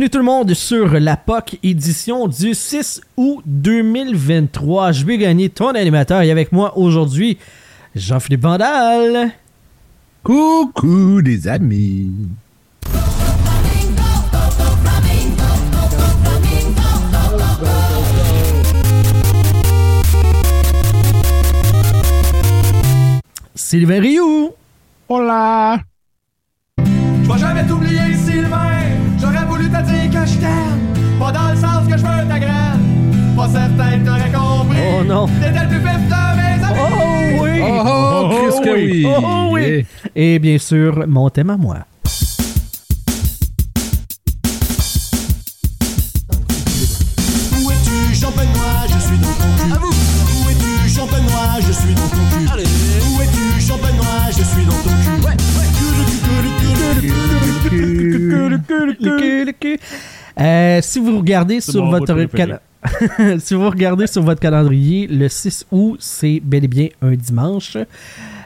Bienvenue tout le monde sur la POC édition du 6 août 2023. Je vais gagner ton animateur et avec moi aujourd'hui, Jean-Philippe Vandal. Coucou des amis. Sylvain Rioux. Hola. Je vais jamais que je veux ta graine. Pas certain que t'aurais compris. Oh non. T'étais le plus vif de mes amis. Oh oui. Oh, oh, que oui. Oh oui. Et bien sûr, mon thème à moi. Où es-tu, champenois Je suis dans ton cul. Où es-tu, champenois Je suis dans ton cul. Allez. Où es-tu, champenois Je suis dans ton cul. Ouais, Euh, si vous regardez sur votre si vous regardez sur votre calendrier, le 6 août, c'est bel et bien un dimanche.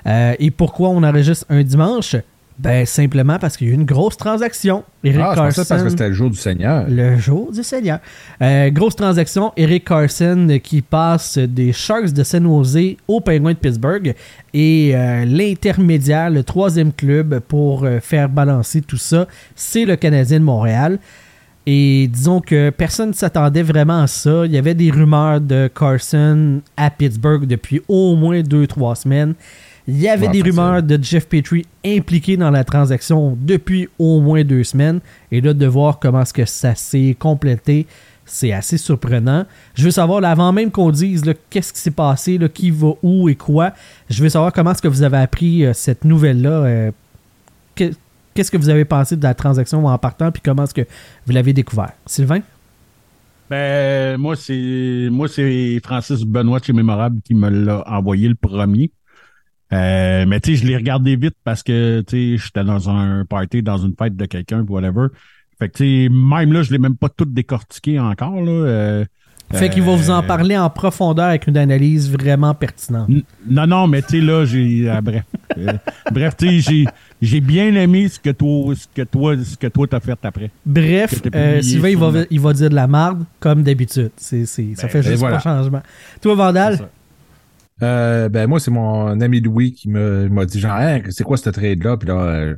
Euh, et pourquoi on enregistre un dimanche? Ben simplement parce qu'il y a eu une grosse transaction. Eric Ah, je pensais parce Carson- que c'était le jour du Seigneur. le jour du Seigneur. Euh, grosse transaction, Eric Carson qui passe des Sharks de San Jose aux Penguins de Pittsburgh et euh, l'intermédiaire, le troisième club pour euh, faire balancer tout ça, c'est le Canadien de Montréal. Et disons que personne ne s'attendait vraiment à ça. Il y avait des rumeurs de Carson à Pittsburgh depuis au moins 2-3 semaines. Il y avait Ouais, des rumeurs de Jeff Petrie impliqué dans la transaction depuis au moins deux semaines. Et là, de voir comment est-ce que ça s'est complété, c'est assez surprenant. Je veux savoir, là, avant même qu'on dise qu'est-ce qui s'est passé, là, qui va où et quoi, je veux savoir comment est-ce que vous avez appris euh, cette nouvelle-là. euh, Qu'est-ce que vous avez pensé de la transaction en partant, puis comment est-ce que vous l'avez découvert? Sylvain? Ben, moi, c'est moi c'est Francis Benoît chez Mémorable qui me l'a envoyé le premier. Euh, mais tu sais, je l'ai regardé vite parce que tu sais, j'étais dans un party, dans une fête de quelqu'un, whatever. Fait que tu sais, même là, je l'ai même pas tout décortiqué encore. Là. Euh, Fait qu'il va vous en euh, parler en profondeur avec une analyse vraiment pertinente. Non, non, mais tu sais, là, j'ai. ah, bref. Euh, bref, tu sais, j'ai, j'ai bien aimé ce que toi, ce que toi, ce que toi t'as fait après. Bref, euh, Sylvain, il va, il va dire de la marde, comme d'habitude. C'est, c'est- ça Ben, fait juste voilà. pas changement. Toi, Vandal? Euh, ben, moi, c'est mon ami Louis qui me- m'a dit genre, Hey, c'est quoi ce trade-là? Puis là,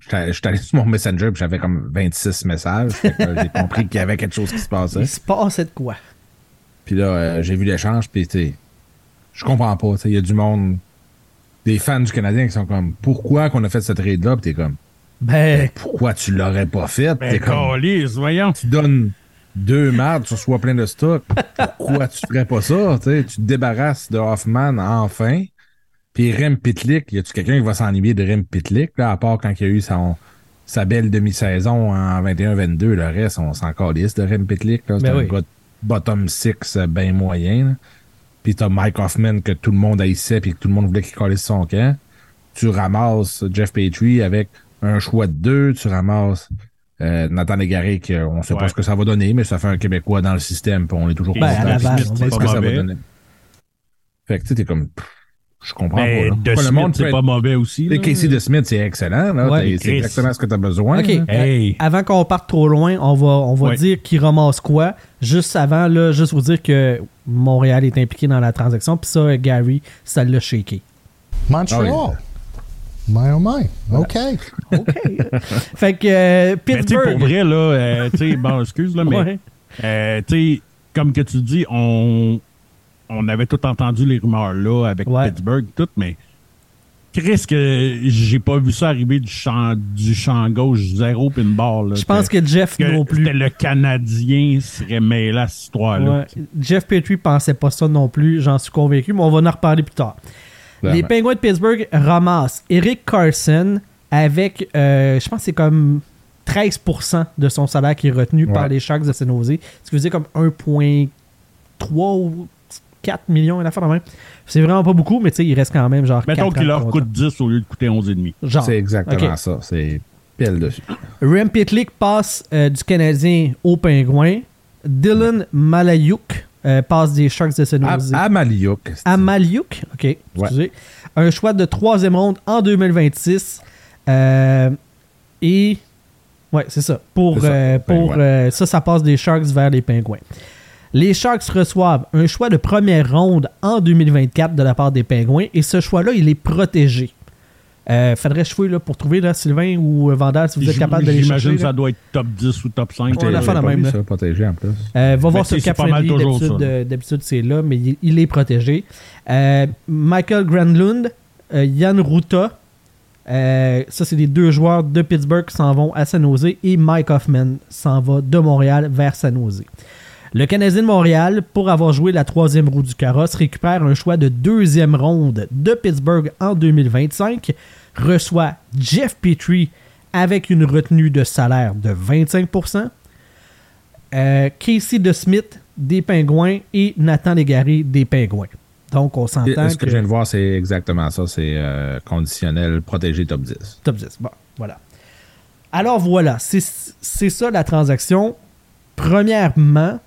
j'étais j'étais allé sur mon Messenger puis j'avais comme 26 messages. J'ai compris qu'il y avait quelque chose qui se passait. Il se passait de quoi? Puis là, euh, j'ai vu l'échange, puis tu sais, je comprends pas. tu sais, Il y a du monde, des fans du Canadien qui sont comme, pourquoi qu'on a fait ce trade-là? Puis t'es comme, Ben, pourquoi tu l'aurais pas fait? Ben, t'es comme, calisse, voyons. tu donnes deux mardes, tu reçois plein de stock. Pourquoi tu ferais pas ça? Tu te débarrasses de Hoffman enfin. Puis Rem Pitlick, y a-tu quelqu'un qui va s'ennuyer de Rem Pitlick, là, à part quand il y a eu son, sa belle demi-saison en 21-22, le reste, on s'en calisse de Rem Pitlick, là. C'est Ben un oui. gars de bottom six euh, ben moyen, là. Puis t'as Mike Hoffman que tout le monde haïssait puis que tout le monde voulait qu'il calisse son camp. Tu ramasses Jeff Petrie avec un choix de deux, tu ramasses euh, Nathan Légaré, qu'on sait pas ce que ça va donner, mais ça fait un Québécois dans le système, puis on est toujours Ben, content. à la base, on va ce que ça va donner. Fait que tu sais, t'es comme, pff, je comprends pas. là. de Pourquoi le Smith, monde c'est pas mauvais aussi. Là. Casey de Smith, c'est excellent. Ouais. C'est exactement ce que tu as besoin. OK. Hey. avant qu'on parte trop loin, on va, on va Ouais. dire qui ramasse quoi. Juste avant, là, juste vous dire que Montréal est impliqué dans la transaction. Puis ça, Gary, ça l'a shaké. Montreal. Ah oui. My oh my. OK. OK. fait que euh, Mais Pittsburgh. pour vrai, là, euh, tu sais, bon, excuse, là, mais, Ouais. euh, tu sais, comme que tu dis, on, on avait tout entendu les rumeurs, là, avec Ouais. Pittsburgh, tout, mais Chris, que j'ai pas vu ça arriver du champ, du champ gauche, zéro pinball, là. Je pense que Jeff que non plus. c'était le Canadien serait mêlé à cette histoire-là. Ouais. Jeff Petrie pensait pas ça non plus, j'en suis convaincu, mais on va en reparler plus tard. Les. Penguins de Pittsburgh ramassent Eric Carson avec, euh, je pense que c'est comme 13% de son salaire qui est retenu par les Sharks de San Jose. Ce qui veut dire comme 1,3 ou 4 millions, une affaire de même. C'est vraiment pas beaucoup, mais tu sais, il reste quand même genre. Mettons qu'il leur coûte 10 au lieu de coûter 11,5. Genre. C'est exactement ça. C'est pile dessus. Rem Pitlick passe euh, du Canadien au Pingouin. Dylan Malayuk euh, passe des Sharks de San Jose. À, à Maliouk. à Maliuk. OK, excusez. Un choix de troisième ronde en 2026. Euh, et. Ouais, c'est ça. Pour, ça. euh, pour euh, ça, ça passe des Sharks vers les Pingouins. Les Sharks reçoivent un choix de première ronde en 2024 de la part des Pingouins et ce choix-là, il est protégé. Euh, faudrait là, pour trouver là, Sylvain ou euh, Vandal si vous êtes capable d'aller chercher. J'imagine que là. ça doit être top 10 ou top 5. On l'a J'ai fait la pas même, vu là. ça, protégé en plus. Euh, va voir sur c'est- Cap d'habitude, euh, D'habitude, c'est là, mais il, il est protégé. Euh, Michael Granlund, euh, Yann Ruta, euh, ça, c'est les deux joueurs de Pittsburgh qui s'en vont à San Jose et Mike Hoffman s'en va de Montréal vers San Jose. Le Canadien de Montréal, pour avoir joué la troisième roue du carrosse, récupère un choix de deuxième ronde de Pittsburgh en 2025, reçoit Jeff Petrie avec une retenue de salaire de 25%, euh, Casey DeSmith des Pingouins et Nathan Légaré des Pingouins. Donc, on s'entend Ce que que... je viens de voir, c'est exactement ça. C'est euh, conditionnel, protégé top 10. Top 10. Bon, voilà. Alors voilà, c'est ça la transaction. Premièrement,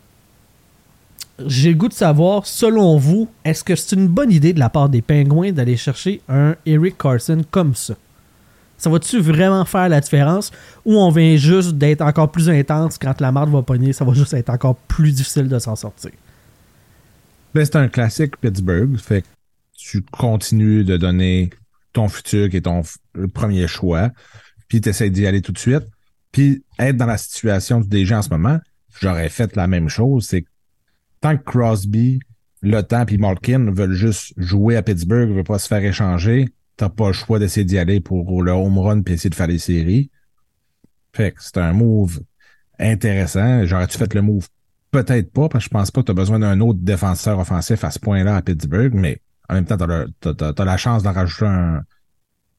j'ai le goût de savoir, selon vous, est-ce que c'est une bonne idée de la part des Pingouins d'aller chercher un Eric Carson comme ça? Ça va-tu vraiment faire la différence? Ou on vient juste d'être encore plus intense quand la marde va pogner, ça va juste être encore plus difficile de s'en sortir? Ben, c'est un classique Pittsburgh. Fait que tu continues de donner ton futur qui est ton premier choix. Puis tu essaies d'y aller tout de suite. Puis être dans la situation du DG en ce moment, j'aurais fait la même chose. C'est tant que Crosby, Le Temps puis Malkin veulent juste jouer à Pittsburgh, veulent pas se faire échanger, t'as pas le choix d'essayer d'y aller pour le home run puis essayer de faire les séries. Fait que c'est un move intéressant. J'aurais-tu fait le move? Peut-être pas, parce que je pense pas que tu as besoin d'un autre défenseur offensif à ce point-là à Pittsburgh, mais en même temps, tu as, la chance d'en rajouter un,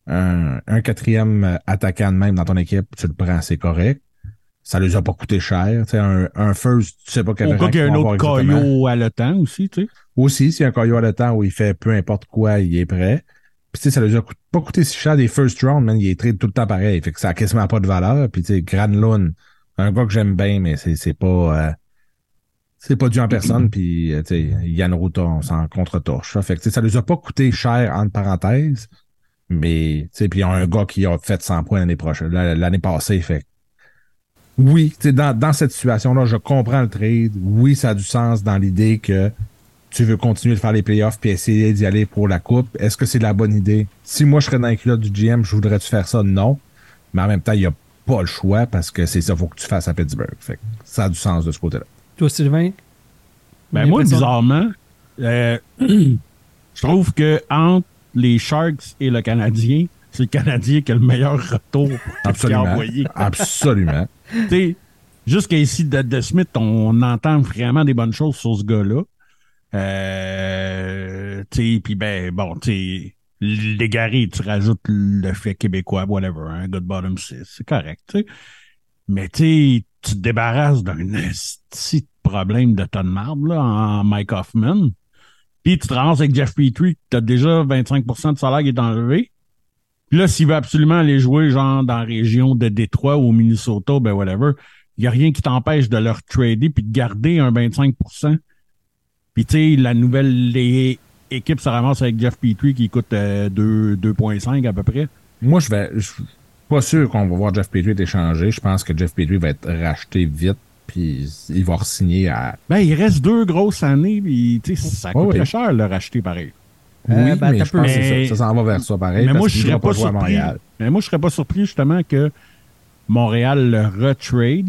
un, un quatrième attaquant de même dans ton équipe, tu le prends, c'est correct. Ça les a pas coûté cher. Tu sais, un, un first, tu sais pas quel Au cas qu'il y a un autre caillot à le temps aussi, tu sais. Aussi, s'il y a un caillot à le temps où il fait peu importe quoi, il est prêt. Puis tu sais, ça les a pas coûté si cher des first round, man, il est trade tout le temps pareil. Fait que ça a quasiment pas de valeur. Puis tu sais, Granlund, un gars que j'aime bien, mais c'est c'est pas... euh, c'est pas dû en personne, puis euh, tu sais, Yann Routa, on s'en contre-torche. ça. Fait que tu sais, ça les a pas coûté cher, entre parenthèses, mais tu sais, puis il y a un gars qui a fait 100 points l'année prochaine, la- l'année passée, fait que oui, tu sais, dans, dans cette situation-là, je comprends le trade. Oui, ça a du sens dans l'idée que tu veux continuer de faire les playoffs puis essayer d'y aller pour la coupe. Est-ce que c'est la bonne idée? Si moi, je serais dans les culottes du GM, je voudrais-tu faire ça? Non. Mais en même temps, il n'y a pas le choix parce que c'est ça qu'il faut que tu fasses à Pittsburgh. Fait que ça a du sens de ce côté-là. Toi, Sylvain? Ben moi, bizarrement, euh, je trouve que entre les Sharks et le Canadien, c'est le Canadien qui a le meilleur retour qu'il a Absolument. envoyé. Absolument. Tu sais, jusqu'à de, Smith, on entend vraiment des bonnes choses sur ce gars-là. Euh, tu sais, puis ben, bon, tu sais, l'égaré, tu rajoutes le fait québécois, whatever, gars de bottom 6, c'est correct, tu sais. Mais tu tu te débarrasses d'un petit problème de tonne marbre, là, en Mike Hoffman. Puis tu te ramasses avec Jeff Petrie, tu as déjà 25% de salaire qui est enlevé. Puis là, s'il veut absolument aller jouer, genre, dans la région de Détroit ou au Minnesota, ben whatever, il n'y a rien qui t'empêche de leur trader puis de garder un 25% Puis tu sais, la nouvelle les équipe se ramasse avec Jeff Petrie qui coûte euh, 2 2,5 à peu près. Moi, je vais. Je suis pas sûr qu'on va voir Jeff Petrie être échangé. Je pense que Jeff Petrie va être racheté vite. Puis il va re-signer à. Ben, il reste deux grosses années, puis tu sais, ça coûte très cher le racheter pareil. Euh, oui, ben, mais je pense que ça. Ça s'en va vers ça pareil. mais parce moi, je serais pas surpris. Montréal. Mais moi, je serais pas surpris justement que Montréal le retrade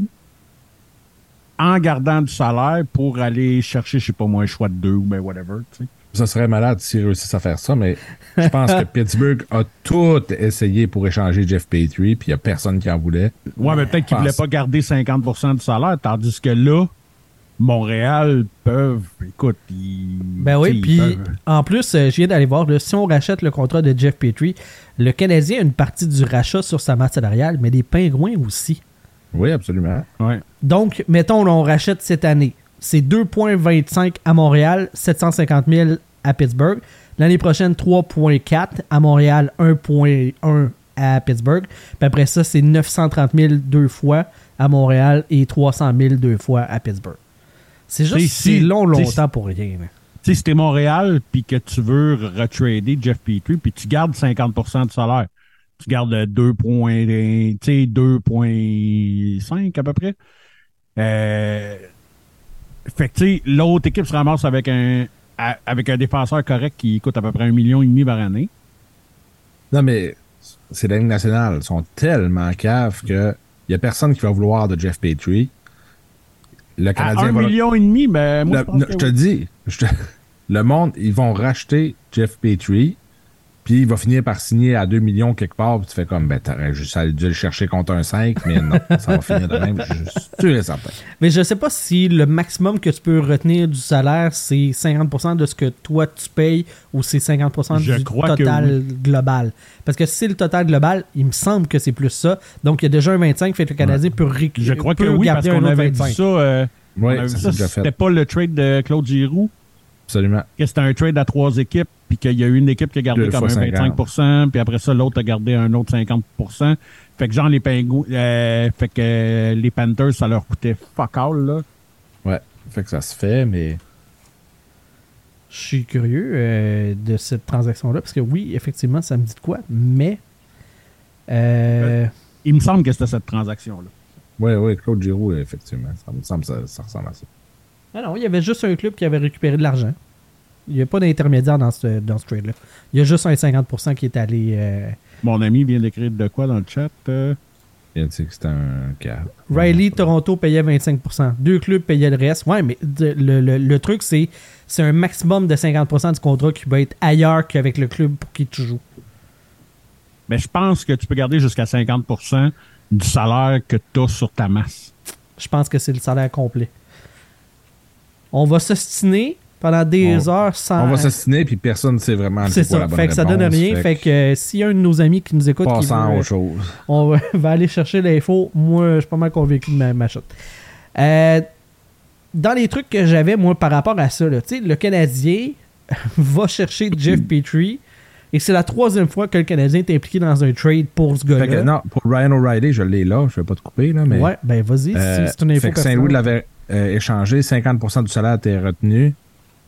en gardant du salaire pour aller chercher, je sais pas moi, un choix de deux ou ben whatever. Tu sais. Ça serait malade s'ils réussissent à faire ça, mais je pense que Pittsburgh a tout essayé pour échanger Jeff Petrie, puis il n'y a personne qui en voulait. Ouais, mais peut-être qu'il pense- voulait pas garder 50% du salaire, tandis que là, Montréal peuvent, écoute, ils, Ben oui, puis en plus, euh, je viens d'aller voir, là, si on rachète le contrat de Jeff Petrie, le Canadien a une partie du rachat sur sa masse salariale, mais les Pingouins aussi. Oui, absolument. ouais. Donc, mettons, on rachète cette année. C'est 2,25 à Montréal, 750 000 à Pittsburgh. L'année prochaine, 3,4 à Montréal, 1,1 à Pittsburgh. Puis après ça, c'est 930 000 deux fois à Montréal et 300 000 deux fois à Pittsburgh. C'est juste si- long, longtemps pour rien. Sais, si t'es Montréal, puis que tu veux retrader Jeff Petrie, puis tu gardes 50% de salaire, tu gardes euh, 2 points, tu sais, 2,5 à peu près. Euh, fait que, l'autre équipe se ramasse avec un, à- avec un défenseur correct qui coûte à peu près un million et demi par année. Non, mais c'est la Ligue nationale. Ils sont tellement caves que il y a personne qui va vouloir de Jeff Petrie. Le À Canadien un va- million et demi, ben, moi, Le- je pense non, que je te oui. dis, je le monde, ils vont racheter Jeff Petrie, puis il va finir par signer à 2 millions quelque part, puis tu fais comme, ben, t'aurais juste à dû le chercher contre un 5, mais non, ça va finir de même, je suis sûr et certain. Mais je sais pas si le maximum que tu peux retenir du salaire, c'est 50% de ce que toi tu payes ou c'est 50% Je du crois que total global. Parce que si c'est le total global, il me semble que c'est plus ça. Donc il y a déjà un 25, fait que le Canadien peut récupérer. Je crois que oui, parce qu'on avait vu ça. euh, ça ça, C'était pas le trade de Claude Giroux. Absolument. que c'était un trade à trois équipes, puis qu'il y a eu une équipe qui a gardé Deux comme un fois 25% puis après ça, l'autre a gardé un autre 50 Fait que genre, les pingouins, euh, fait que euh, les Panthers, ça leur coûtait fuck all, là. Ouais, fait que ça se fait, mais Je suis curieux euh, de cette transaction-là, parce que oui, effectivement, ça me dit de quoi, mais. euh, Il me semble que c'était cette transaction-là. oui, oui, Claude Giroux, effectivement, ça me semble que ça, ça ressemble à ça. Ah non, il y avait juste un club qui avait récupéré de l'argent. Il n'y a pas d'intermédiaire dans ce, dans ce trade-là. Il y a juste un 50% qui est allé. euh, Mon ami vient d'écrire de quoi dans le chat? euh? Il a dit que c'était un cap. Riley, Toronto payait 25%. Deux clubs payaient le reste. Ouais, mais de- le, le- le truc, c'est c'est un maximum de 50% du contrat qui va être ailleurs qu'avec le club pour qui tu joues. Mais je pense que tu peux garder jusqu'à 50% du salaire que tu as sur ta masse. Je pense que c'est le salaire complet. On va s'ostiner pendant des On- heures sans. On va s'assiner, puis personne ne sait vraiment C'est quoi ça. la bonne Fait que ça donne rien. Fait que euh, s'il y a un de nos amis qui nous écoute qui veut, autre chose. on va, aller chercher l'info. Moi, je suis pas mal convaincu de ma, ma. Euh, dans les trucs que j'avais, moi, par rapport à ça, là, le Canadien va chercher Jeff Petrie et c'est la troisième fois que le Canadien est impliqué dans un trade pour ce gars-là. non, pour Ryan O'Reilly, je l'ai là, je vais pas te couper, là, mais. Ouais, ben vas-y, Euh, c'est une info fait que Saint-Louis l'avait euh, échangé, 50% du salaire était retenu,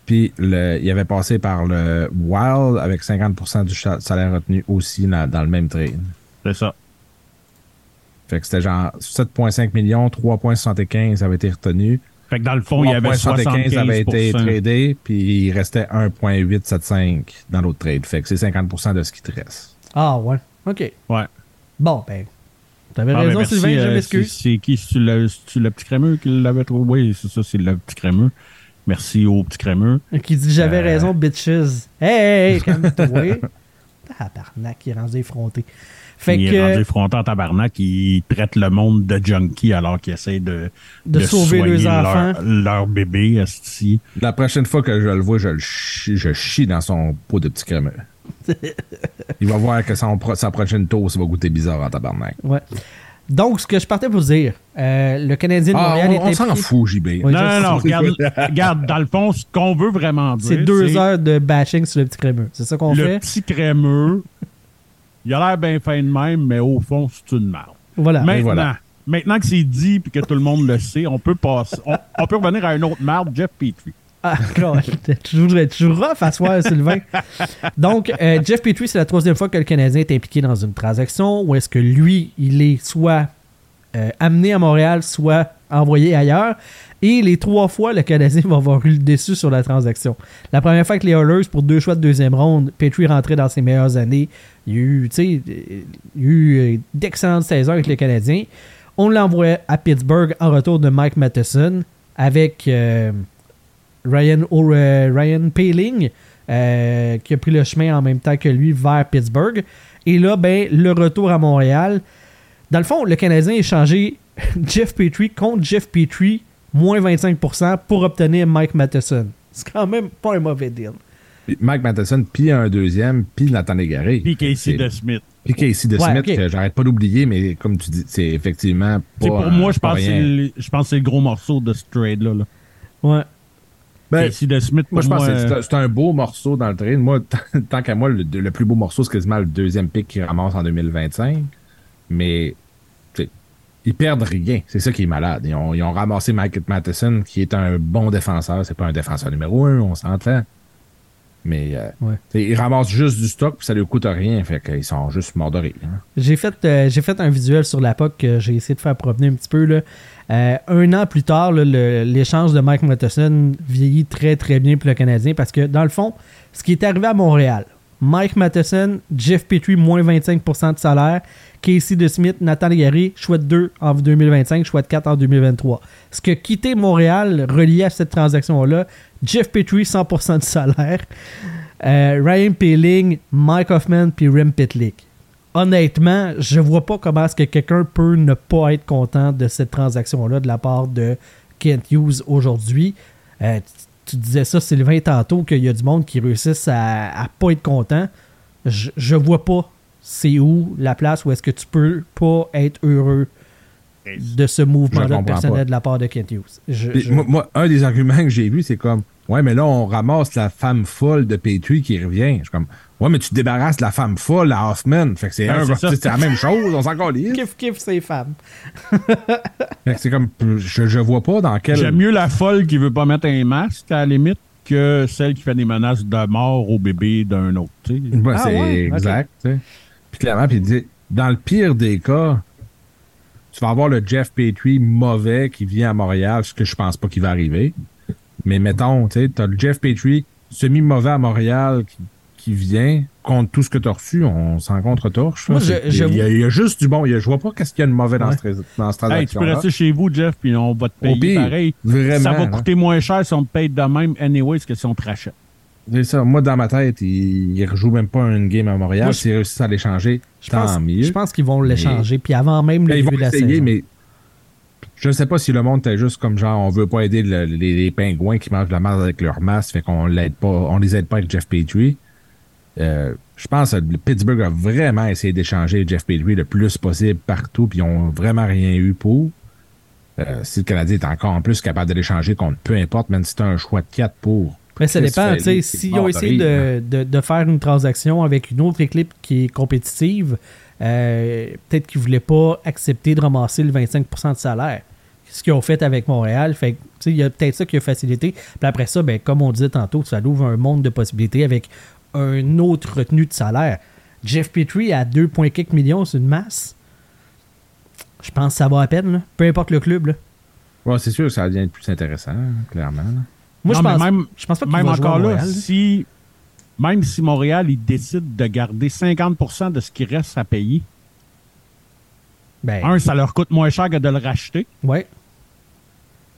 puis le, il avait passé par le Wild avec 50% du salaire retenu aussi dans, dans le même trade. C'est ça. Fait que c'était genre 7,5 millions, 3,75 avait été retenu. Fait que dans le fond, il y avait 75 avait été tradé, puis il restait 1,875 dans l'autre trade. Fait que c'est 50% de ce qui te reste. Ah ouais, ok. Ouais. Bon, ben, t'avais Ah, ben, raison, merci, Sylvain, je euh, m'excuse. c'est- C'est qui? C'est-tu le, le petit crémeux qui l'avait trouvé? Oui, c'est ça, c'est le petit crémeux. Merci au petit crémeux. Qui dit j'avais Euh. raison, bitches. Hey, hey, hey, calme-toi. Tabarnak, il est rendu effronté. Fait il que, est rendu fronté en tabarnak, il traite le monde de junkie alors qu'il essaie de, de, sauver les leur, enfants. leur bébé. La prochaine fois que je le vois, je le chie, je chie dans son pot de petit crémeux. il va voir que son sa prochaine toast va goûter bizarre en tabarnak. Ouais. Donc, ce que je partais pour dire, euh, le Canadien de Ah, Montréal on, est on s'en fout, JB. Oui, non, non, non, regarde, regarde, dans le fond, ce qu'on veut vraiment dire, C'est deux heures de bashing sur le petit crémeux. C'est ça qu'on le fait? petit crémeux, il a l'air bien fin de même, mais au fond, c'est une merde. Voilà. Maintenant, voilà. maintenant que c'est dit et que tout le monde le sait, on peut passer, on, on peut revenir à une autre merde, Jeff Petrie. Ah, tu joues rough à soir, Sylvain. Donc, euh, Jeff Petrie, c'est la troisième fois que le Canadien est impliqué dans une transaction où est-ce que lui, il est soit euh, amené à Montréal, soit envoyé ailleurs. Et les trois fois, le Canadien va avoir eu le déçu sur la transaction. La première fois que les Oilers, pour deux choix de deuxième ronde, Petrie rentrait dans ses meilleures années. Il y a eu, tu sais, il y a eu euh, d'excellentes saisons avec les Canadiens. On l'envoie à Pittsburgh en retour de Mike Matheson avec Ryan, O- euh, Ryan Paling, euh, qui a pris le chemin en même temps que lui vers Pittsburgh. Et là, ben, le retour à Montréal. Dans le fond, le Canadien a échangé Jeff Petrie contre Jeff Petrie moins 25% pour obtenir Mike Matheson. C'est quand même pas un mauvais deal. Mike Matheson, puis un deuxième, puis Nathan Légaré. Puis Casey de Smith. Puis Casey de Ouais, Smith, que j'arrête pas d'oublier, mais comme tu dis, c'est effectivement pas. Pour moi, je pense, que c'est rien. le, je pense que c'est le gros morceau de ce trade-là. là. Ouais. Ben, Casey de Smith, Moi, je pense que c'est- un- beau morceau dans le train. Moi, tant- qu'à moi, le, le plus beau morceau, c'est quasiment le deuxième pick qu'ils ramassent en 2025. Mais ils perdent rien. C'est ça qui est malade. Ils ont, ils ont ramassé Mike Matheson, qui est un bon défenseur. C'est pas un défenseur numéro un, on s'entend. Mais euh, Ouais. ils ramassent juste du stock, puis ça leur coûte rien. Fait qu'ils sont juste rire. hein. J'ai fait, euh, j'ai fait un visuel sur la POC que j'ai essayé de faire promener un petit peu. Là. Euh, un an plus tard, l'échange de Mike Matheson vieillit très très bien pour le Canadien parce que dans le fond, ce qui est arrivé à Montréal, Mike Matheson, Jeff Petrie, moins 25% de salaire, Casey de Smith, Nathan Légaré, choix de 2 en 2025, choix de 4 en 2023. Ce que quitté Montréal relié à cette transaction-là, Jeff Petrie, 100% de salaire, euh, Ryan Peeling, Mike Hoffman puis Rem Pitlick honnêtement, je vois pas comment est-ce que quelqu'un peut ne pas être content de cette transaction-là de la part de Kent Hughes aujourd'hui. Euh, tu, disais ça, Sylvain, tantôt, qu'il y a du monde qui réussissent à, à pas être content. Je, je vois pas c'est où la place où est-ce que tu peux pas être heureux de ce mouvement-là personnel pas. de la part de Kent Hughes. Je- Puis je- moi, moi, un des arguments que j'ai vu, c'est comme Ouais, mais là, on ramasse la femme folle de Petrie qui revient. Je suis comme Ouais, mais tu te débarrasses de la femme folle à Hoffman. Fait que c'est Ouais, c'est c'est la même chose, on s'en calisse. Kiff, kiff, ces femmes. Fait que c'est comme je, je vois pas dans quel. J'aime mieux la folle qui veut pas mettre un masque, à la limite, que celle qui fait des menaces de mort au bébé d'un autre. Ah c'est ouais, exact. tu sais. Puis clairement, puis il dit, dans le pire des cas, tu vas avoir le Jeff Petrie mauvais qui vient à Montréal, ce que je pense pas qu'il va arriver. Mais mettons, tu sais, t'as le Jeff Petrie semi-mauvais à Montréal qui, qui vient contre tout ce que t'as reçu, on s'en. Moi, je- C'est- j'avoue- il, y a, il y a juste du bon. Il y a- je vois pas qu'est-ce qu'il y a de mauvais dans, Ouais. ce, dans cette Hey, tu peux rester chez vous, Jeff, puis on va te payer pire, pareil. vraiment. ça va hein. coûter moins cher si on te paye de même anyways que si on te rachète. C'est ça. Moi, dans ma tête, il, il rejoue même pas une game à Montréal. Moi, je- S'il réussit à l'échanger, Je tant pense, mieux. je pense qu'ils vont l'échanger. Puis avant même le Ben, début de la saison. mais je ne sais pas si le monde était juste comme genre on veut pas aider le- les, les pingouins qui mangent de la merde avec leur masse, fait qu'on l'aide pas, on les aide pas avec Jeff Petrie. Euh, je pense que Pittsburgh a vraiment essayé d'échanger Jeff Petrie le plus possible partout, puis ils ont vraiment rien eu pour. Euh, si le Canadien est encore en plus capable de l'échanger contre peu importe, même si c'est un choix de 4 pour. Mais ça dépend. tu tu sais, S'ils ont essayé de, rire, de- de faire une transaction avec une autre équipe qui est compétitive, euh, peut-être qu'ils ne voulaient pas accepter de ramasser le 25% de salaire. Ce qu'ils ont fait avec Montréal. Fait que, tu sais, il y a peut-être ça qui a facilité. Puis après ça, ben, comme on disait tantôt, ça ouvre un monde de possibilités avec un autre retenu de salaire. Jeff Petrie à 2,4 millions, c'est une masse. Je pense que ça va à peine. là. Peu importe le club. là. Ouais, c'est sûr que ça devient plus intéressant, hein, clairement. là. Moi, Non, je pense, même, je pense pas qu'il même va jouer à encore là. si, même si Montréal il décide de garder 50% de ce qui reste à payer, Ben, un, ça leur coûte moins cher que de le racheter. ouais.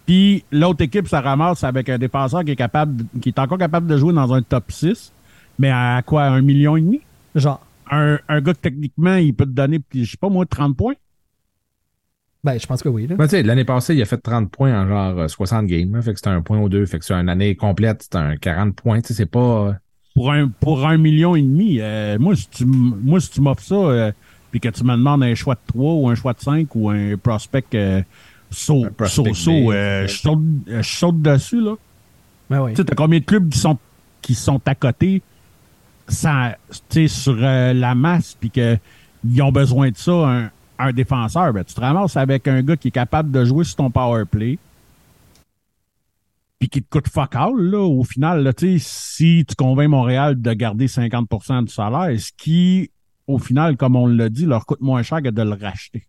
Puis l'autre équipe, ça ramasse avec un défenseur qui est capable, qui est encore capable de jouer dans un top 6, mais à quoi, un million et demi? Genre. Un, un gars que techniquement, il peut te donner, je sais pas moi, 30 points. Ben, je pense que oui. Là. Ben, tu sais, l'année passée, il a fait 30 points en genre euh, 60 games. là, fait que c'était un point ou deux. Fait que sur une année complète, c'était un 40 points. Tu sais, c'est pas. euh, Pour un, pour un million et demi, euh, moi, si tu, moi, si tu m'offres ça, euh, puis que tu me demandes un choix de 3 ou un choix de 5 ou un prospect euh, saut, saut, B, euh, je saute, je saute dessus, là. Ben oui. Tu sais, t'as combien de clubs qui sont, qui sont à côté sur euh, la masse, puis qu'ils ont besoin de ça, un, un défenseur, ben, tu te ramasses avec un gars qui est capable de jouer sur ton power play, puis qui te coûte fuck all, là, au final, là, tu sais, si tu convaincs Montréal de garder 50% du salaire, ce qui, au final, comme on l'a dit, leur coûte moins cher que de le racheter.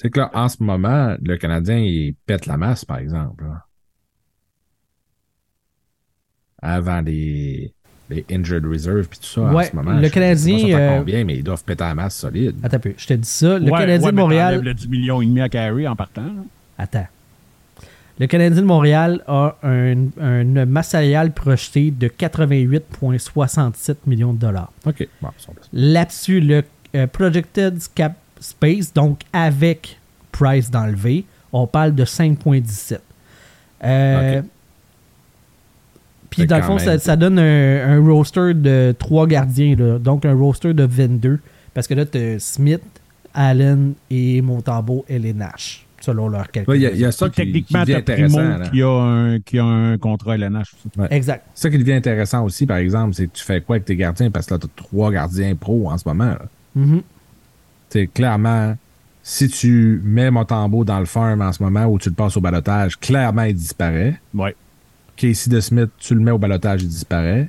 C'est que là, en ce moment, le Canadien, il pète la masse, par exemple. là. Avant les, les injured reserve puis tout ça, Ouais, en ce moment. le je sais Canadien, pas ça fait euh, combien, mais ils doivent péter la masse solide. Attends un peu, je te dis ça. Le Ouais, Canadien ouais, de Montréal. le 10 millions et demi à Carey en partant. là. Attends. Le Canadien de Montréal a un, une masse salariale projetée de 88,67 millions de dollars. OK. Bon, Là-dessus, le euh, projected cap space, donc avec price d'enlever, on parle de 5,17. Euh, Ok. Puis dans le fond, ça, donne un, un roster de trois gardiens, là. donc un roster de 22. Parce que là, tu as Smith, Allen et Montembeau et les Nash, selon leur calcul. Ouais, Il y, y a ça qui, qui techniquement, devient t'as Primo intéressant. qui a, un, qui a un contrat LNH. Exact. Ça qui devient intéressant aussi, par exemple, c'est que tu fais quoi avec tes gardiens? Parce que là, tu as trois gardiens pro en ce moment. là. Mhm. Clairement, si tu mets Montembeau dans le farm en ce moment ou tu le passes au balotage, clairement, il disparaît. Ouais. Casey de Smith, tu le mets au balotage, il disparaît.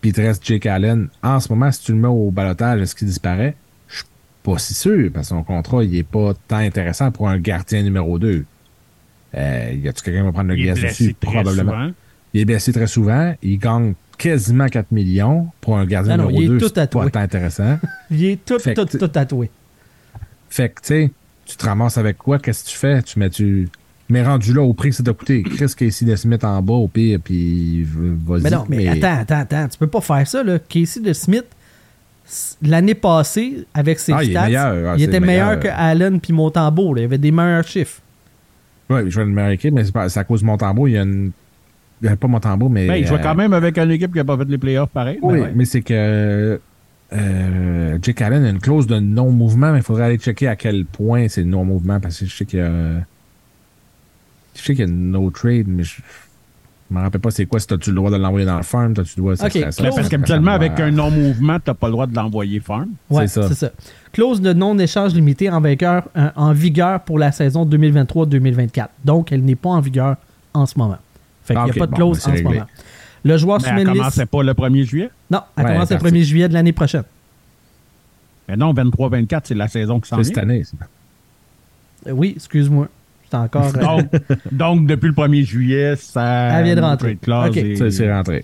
Puis il te reste Jake Allen. En ce moment, si tu le mets au balotage, est-ce qu'il disparaît? Je suis pas si sûr, parce que son contrat, il est pas tant intéressant pour un gardien numéro 2. Euh, y a-tu quelqu'un qui va prendre le gaz dessus? très Probablement. souvent. Il est blessé très souvent. Il gagne quasiment 4 millions pour un gardien Ah non, numéro il est 2. tout C'est pas tant intéressant. Il est tout, Fait tout, tout tatoué. Fait que, tu sais, tu te ramasses avec quoi? Qu'est-ce que tu fais? Tu mets tu. Mais rendu là, au prix que ça t'a coûté, Chris Casey de Smith en bas, au pire, puis vas-y. Mais non, mais, attends, attends, attends. Tu peux pas faire ça, là. Casey de Smith, l'année passée, avec ses Ah, stats, meilleur. Ah, il était le meilleur, meilleur. que Allen puis Montembeau. là. Il avait des meilleurs chiffres. Ouais, je vais le meilleure équipe, mais c'est à cause de Montembeau. Il y a une. Il y a Pas Montembeau, mais. Ben, il joue euh, quand même avec une équipe qui n'a pas fait les playoffs pareil. Oui, Ben ouais. mais c'est que. Euh, Jake Allen a une clause de non-mouvement, mais il faudrait aller checker à quel point c'est non-mouvement parce que je sais qu'il y a. Je sais qu'il y a no trade, mais je. Je me rappelle pas c'est quoi. Si t'as-tu le droit de l'envoyer dans le farm, t'as-tu le droit ça Ok, serait ça, parce qu'habituellement, avec un non-mouvement, tu n'as pas le droit de l'envoyer farm. Ouais, C'est ça. c'est ça. Clause de non-échange limité en, vainqueur- euh, en vigueur pour la saison 2023-2024. Donc, elle n'est pas en vigueur en ce moment. Fait qu'il Ah, n'y a ok, pas de bon, clause c'est en ce moment. Le joueur Mais soumet elle une liste. commençait pas le 1er juillet? Non, elle Ouais, commence le parti. 1er juillet de l'année prochaine. Mais non, 23-24, c'est la saison qui s'en C'est cette vient. année. ça. Euh, oui, excuse-moi. C'est encore. euh, Donc, donc, depuis le 1er juillet, ça. Elle vient de rentrer. trade clause Ok. et- Ça, c'est rentré.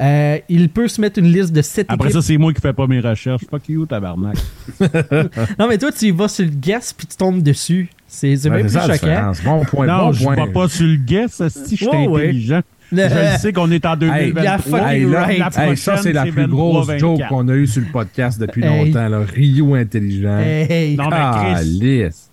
Euh, il peut se mettre une liste de 7 Après équipes. ça, c'est moi qui fais pas mes recherches. Fuck you, tabarnak. Non, mais toi, tu vas sur le guess puis tu tombes dessus. C'est bien c'est plus ça choquant. Bon point. non, bon je point. ne pas sur le guess, si je suis ouais. intelligent. Le- Je le sais qu'on est en Hey, 2023. il a fucking Hey, là, right. La hey, ça, prochaine, c'est la plus grosse 23-24. joke qu'on a eue sur le podcast depuis Hey. longtemps. Là. Rio intelligent. Hey. Non, mais Chris, Calice.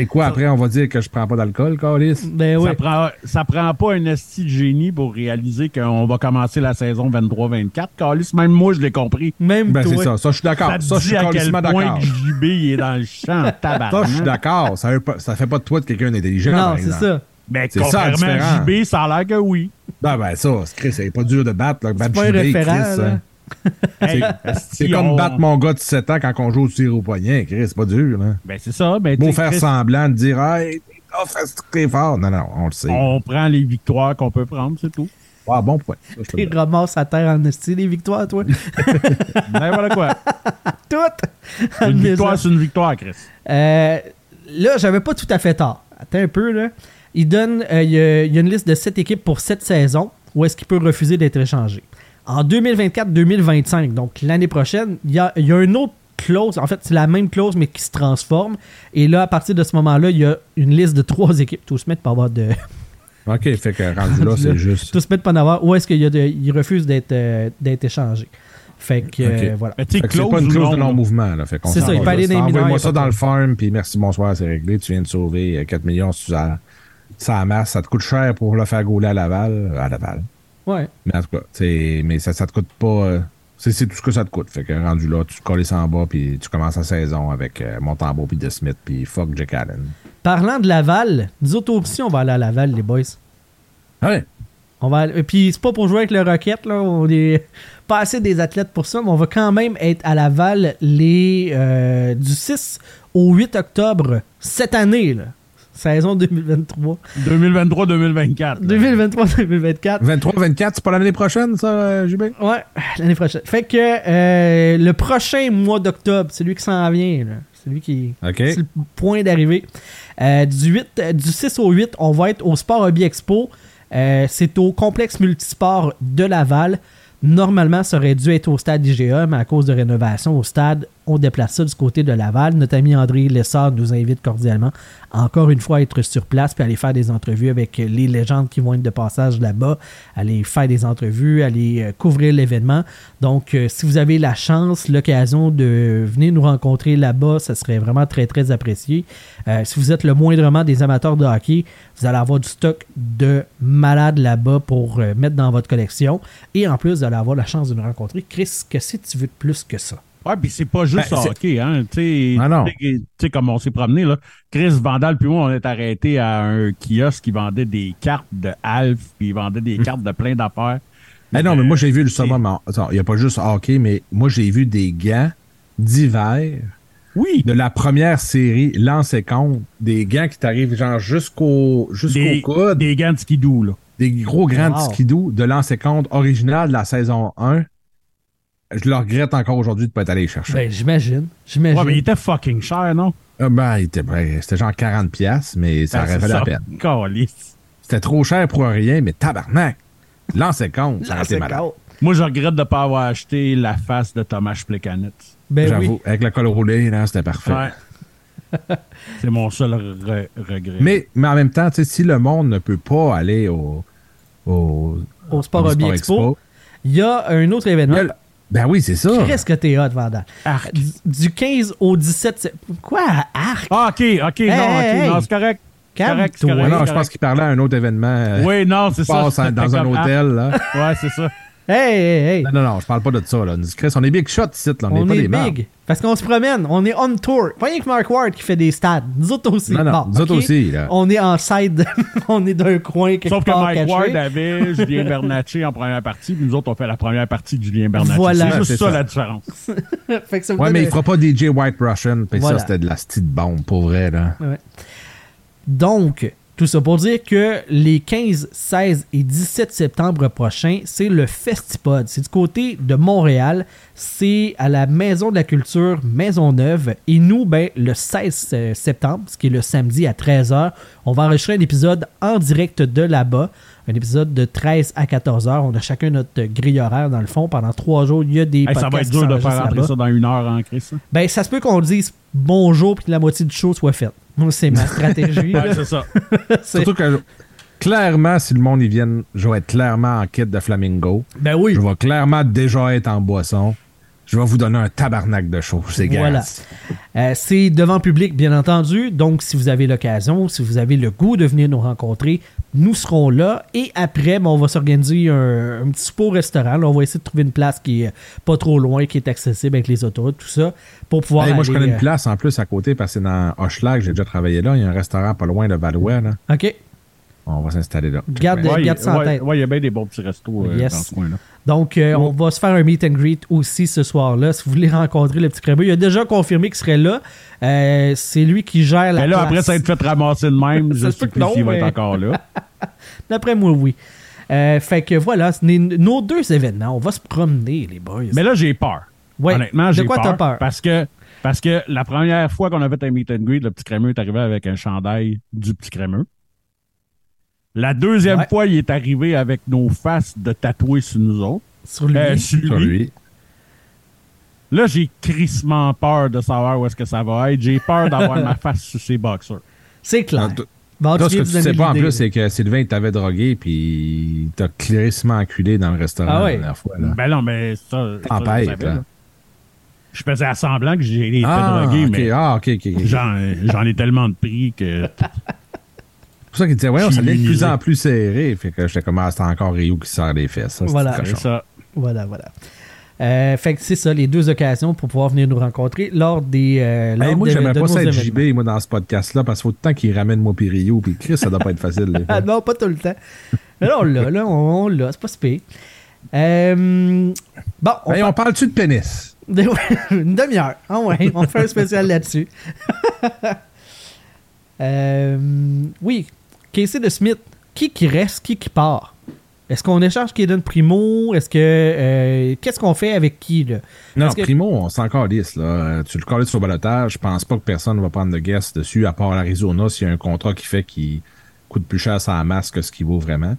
C'est quoi après, on va dire que je prends pas d'alcool, Calis? Ben oui. ça, prend, ça prend pas un esti de génie pour réaliser qu'on va commencer la saison 23-24. Carlis, même moi, je l'ai compris. Même Ben, c'est ça. Ça, je suis d'accord. Ça Ça, je suis point d'accord. que JB il est dans le champ, Ça, tabarnak. je suis d'accord. Ça, ça fait pas de toi de quelqu'un d'intelligent. Non, par c'est ça. Mais C'est ça, contrairement à différent. JB, ça a l'air que oui. Ben, ben, ça, c'est Chris, c'est pas dur de battre. Là, C'est battre pas un JB, référent, Chris, là. hein. Hey, C'est comme on- battre mon gars de 17 ans quand on joue au tir au poignet. Chris, c'est pas dur. Là. Ben, c'est ça. Ben, Beau faire Chris, semblant de dire, hey, que t'es fort. Non, non, on le sait. on prend les victoires qu'on peut prendre, c'est tout. Ah, bon point. Donne. ramasses à terre en esti les victoires, toi. Ben, voilà quoi. Toutes. Une victoire, c'est une victoire, Chris. Euh, là, j'avais pas tout à fait tort. Attends un peu, là. Il donne. euh, il y, a- il y a une liste de 7 équipes pour cette saison où est-ce qu'il peut refuser d'être échangé. En 2024-2025, donc l'année prochaine, il y a, y a une autre clause. En fait, c'est la même clause, mais qui se transforme. Et là, à partir de ce moment-là, il y a une liste de trois équipes. Tout se mettre pas avoir de. OK, fait que rendu là, c'est juste. Tout se mettre pas en avoir. Où est-ce qu'il y a de- il refuse d'être euh, d'être échangé. Fait que, euh, voilà. C'est clause pas une clause non, de non-mouvement. là. Fait qu'on C'est s'en ça, il peut aller dans les mineurs, y Envoie-moi a ça dans le farm, puis merci, bonsoir, c'est réglé. Tu viens de sauver euh, 4 millions si tu as ça amasse. Ça te coûte cher pour le faire gauler à Laval. À Laval. Ouais. Mais en tout cas, c'est- mais ça, ça te coûte pas. euh, c'est c'est tout ce que ça te coûte. Fait que rendu là, tu colles ça en bas, puis tu commences la saison avec euh, Montembeau, puis De Smith, puis fuck Jack Allen. Parlant de Laval, nous autres aussi, on va aller à Laval, les boys. Ouais? On va aller- Puis c'est pas pour jouer avec le Rocket, là. On est pas assez des athlètes pour ça, mais on va quand même être à Laval les, euh, du 6 au 8 octobre cette année, là. Saison 2023. 2023-2024. 2023-2024. 23-24, c'est pas l'année prochaine, ça, euh, JB? Ouais, l'année prochaine. Fait que euh, le prochain mois d'octobre, c'est lui qui s'en vient, là. C'est lui qui. OK. C'est le point d'arrivée. Euh, du, 8, du 6 au 8, on va être au Sport Hobby Expo. Euh, c'est au complexe multisport de Laval. Normalement, ça aurait dû être au stade IGA, mais à cause de rénovation au stade, on déplace ça du côté de Laval. Notre ami André Lessard nous invite cordialement encore une fois à être sur place puis aller faire des entrevues avec les légendes qui vont être de passage là-bas, aller faire des entrevues, aller euh, couvrir l'événement. Donc, euh, si vous avez la chance, l'occasion de venir nous rencontrer là-bas, ça serait vraiment très, très apprécié. Euh, si vous êtes le moindrement des amateurs de hockey, vous allez avoir du stock de malades là-bas pour mettre dans votre collection. Et en plus, vous allez avoir la chance de nous rencontrer. Chris, que tu veux de plus que ça? Ouais, puis c'est pas juste Ben, hockey, hein. Tu sais, Ah tu sais, comme on s'est promené, là. Chris Vandal, puis moi, on est arrêté à un kiosque qui vendait des cartes de Alf, puis il vendait des cartes de plein d'affaires. Eh non, mais moi, j'ai vu le summum. il n'y a pas juste hockey, mais moi, j'ai vu des gants d'hiver Oui, de la première série Lance et compte. Des gants qui t'arrivent genre jusqu'au jusqu'au coude. des gants de skidoo, là. Des gros grands Wow. skidoo de Lance et compte original de la saison 1. Je le regrette encore aujourd'hui de ne pas être allé chercher. Ben, j'imagine. J'imagine. Ouais, mais il était fucking cher, non? Ah, ben, il était- ben, c'était genre 40$, piastres, mais ça Ben, la peine. C'était trop cher pour rien, mais tabarnak! Lance et compte, ça aurait été malade. Moi, je regrette de ne pas avoir acheté la face de Thomas Plekanec. Ben oui. J'avoue, avec le col roulé, là, c'était parfait. Ouais. c'est mon seul re- regret. Mais, mais en même temps, tu sais, si le monde ne peut pas aller au, au, Au Sport Hobby Expo, il y a un autre événement. Ben oui, c'est ça. Qu'est-ce que t'es hot, Vandal? Arc. Du- Du 15 au 17 sept- Quoi, arc? Ah, OK, OK, non, OK, hey. non, c'est correct. Correct, non, je pense qu'il parlait à un autre événement. euh, Oui, non, c'est ça. passe dans un hôtel, là. Ouais, c'est ça. Hey, hey, hey! Non, non, non, je parle pas de ça, là. Chris, on est big shot ici, là. On On pas est des mardes. big. Parce qu'on se promène. On est on tour. Pas rien que Mark Ward qui fait des stades. Nous autres aussi. Non, non, Bon, nous autres aussi, là. On est en side. on est d'un coin quelque Sauf que Mike caché. Ward avait Julien Bernatchez en première partie, puis nous autres, on fait la première partie de Julien Bernatchez. Voilà. C'est juste ça, ça. la différence. fait que ça vous Ouais, mais un- il fera pas DJ White Russian. Puis Voilà. ça, c'était de la petite bombe, pour vrai, là. Ouais. Donc, tout ça pour dire que les 15, 16 et 17 septembre prochains, c'est le Festipod. C'est du côté de Montréal. C'est à la Maison de la Culture Maisonneuve. Et nous, ben, le 16 euh, septembre, ce qui est le samedi à 13h, on va enregistrer un épisode en direct de là-bas. Un épisode de 13 à 14h. On a chacun notre grille horaire dans le fond. Pendant trois jours, il y a des Hey, ça podcasts va être dur de faire rentrer ça dans une heure en Chris. hein. Ben, ça se peut qu'on dise bonjour puis que la moitié du show soit faite. Moi, c'est ma stratégie. Ouais, c'est ça. C'est- Surtout que, clairement, si le monde y vient, je vais être clairement en kit de flamingo. Ben oui. Je vais clairement déjà être en boisson. Je vais vous donner un tabarnak de show. C'est Voilà. Euh, c'est devant public, bien entendu. Donc, si vous avez l'occasion, si vous avez le goût de venir nous rencontrer, nous serons là. Et après, ben, on va s'organiser un, un petit souper au restaurant. Là, on va essayer de trouver une place qui est pas trop loin, qui est accessible avec les autoroutes, tout ça, pour pouvoir. Hey, moi, je connais une euh, place en plus à côté parce que c'est dans Hochelag. J'ai déjà travaillé là. Il y a un restaurant pas loin de Valois. Là. OK. On va s'installer là. Garde- Ouais, garde ça en ouais, tête. ouais, il y a bien des bons petits restos euh, Yes. dans ce coin-là. Donc, euh, on va se faire un meet and greet aussi ce soir-là. Si vous voulez rencontrer le petit crémeux, il a déjà confirmé qu'il serait là. Euh, c'est lui qui gère la Mais là, place. après, ça être fait ramasser de même, Ça je sais plus s'il va être encore là. D'après moi, oui. Euh, fait que voilà, nos deux événements. On va se promener, les boys. Mais là, j'ai peur. Ouais. Honnêtement, De j'ai quoi peur. t'as peur? Parce que, parce que la première fois qu'on a fait un meet and greet, le petit crémeux est arrivé avec un chandail du petit crémeux. La deuxième Ouais. fois, il est arrivé avec nos faces de tatoués sur nous autres. Sur lui? Euh, sur sur lui. lui. Là, j'ai crissement peur de savoir où est-ce que ça va être. J'ai peur d'avoir ma face sur ses boxers. c'est clair. T- Bon, Là, ce que tu sais pas en plus, c'est que Sylvain, il t'avait drogué, puis il t'a crissement enculé dans le restaurant Ah ouais. la dernière fois. Là. Ben non, mais ça. ça, je Tempête, savais, là. Je faisais à semblant que j'ai été ah, drogué, ok, mais ah, ok, ok. j'en ai tellement de prix que. pour ça qu'il disait, ouais, suis devient de plus en plus serré. Fait que j'étais comme, ah, c'est encore Rio qui sort les fesses. ça, Voilà. C'est ça. Voilà, voilà. Euh, fait que c'est ça, les deux occasions pour pouvoir venir nous rencontrer lors des. euh, Hey, lors moi, j'aimerais pas ça être. JB, moi, dans ce podcast-là, parce qu'il faut tout le temps qu'il ramène moi puis Rio, puis Chris, ça doit pas être facile. Ah non, pas tout le temps. Mais là, on l'a, là, on, on l'a, c'est pas si pire. Euh, bon, on Hey, on parle-tu de pénis? Une demi-heure. Ah ouais, on fait un spécial là-dessus. Euh, oui, Casey de Smith. Qui qui reste, qui qui part? Est-ce qu'on échange Kaden Primo? Est-ce que. euh, Qu'est-ce qu'on fait avec qui, là? Non, que- Primo, on s'en calisse, là. Euh, Tu le colles sur balotage. Je pense pas que personne va prendre de guest dessus, à part l'Arizona, s'il y a un contrat qui fait qu'il coûte plus cher sa masse que ce qu'il vaut vraiment.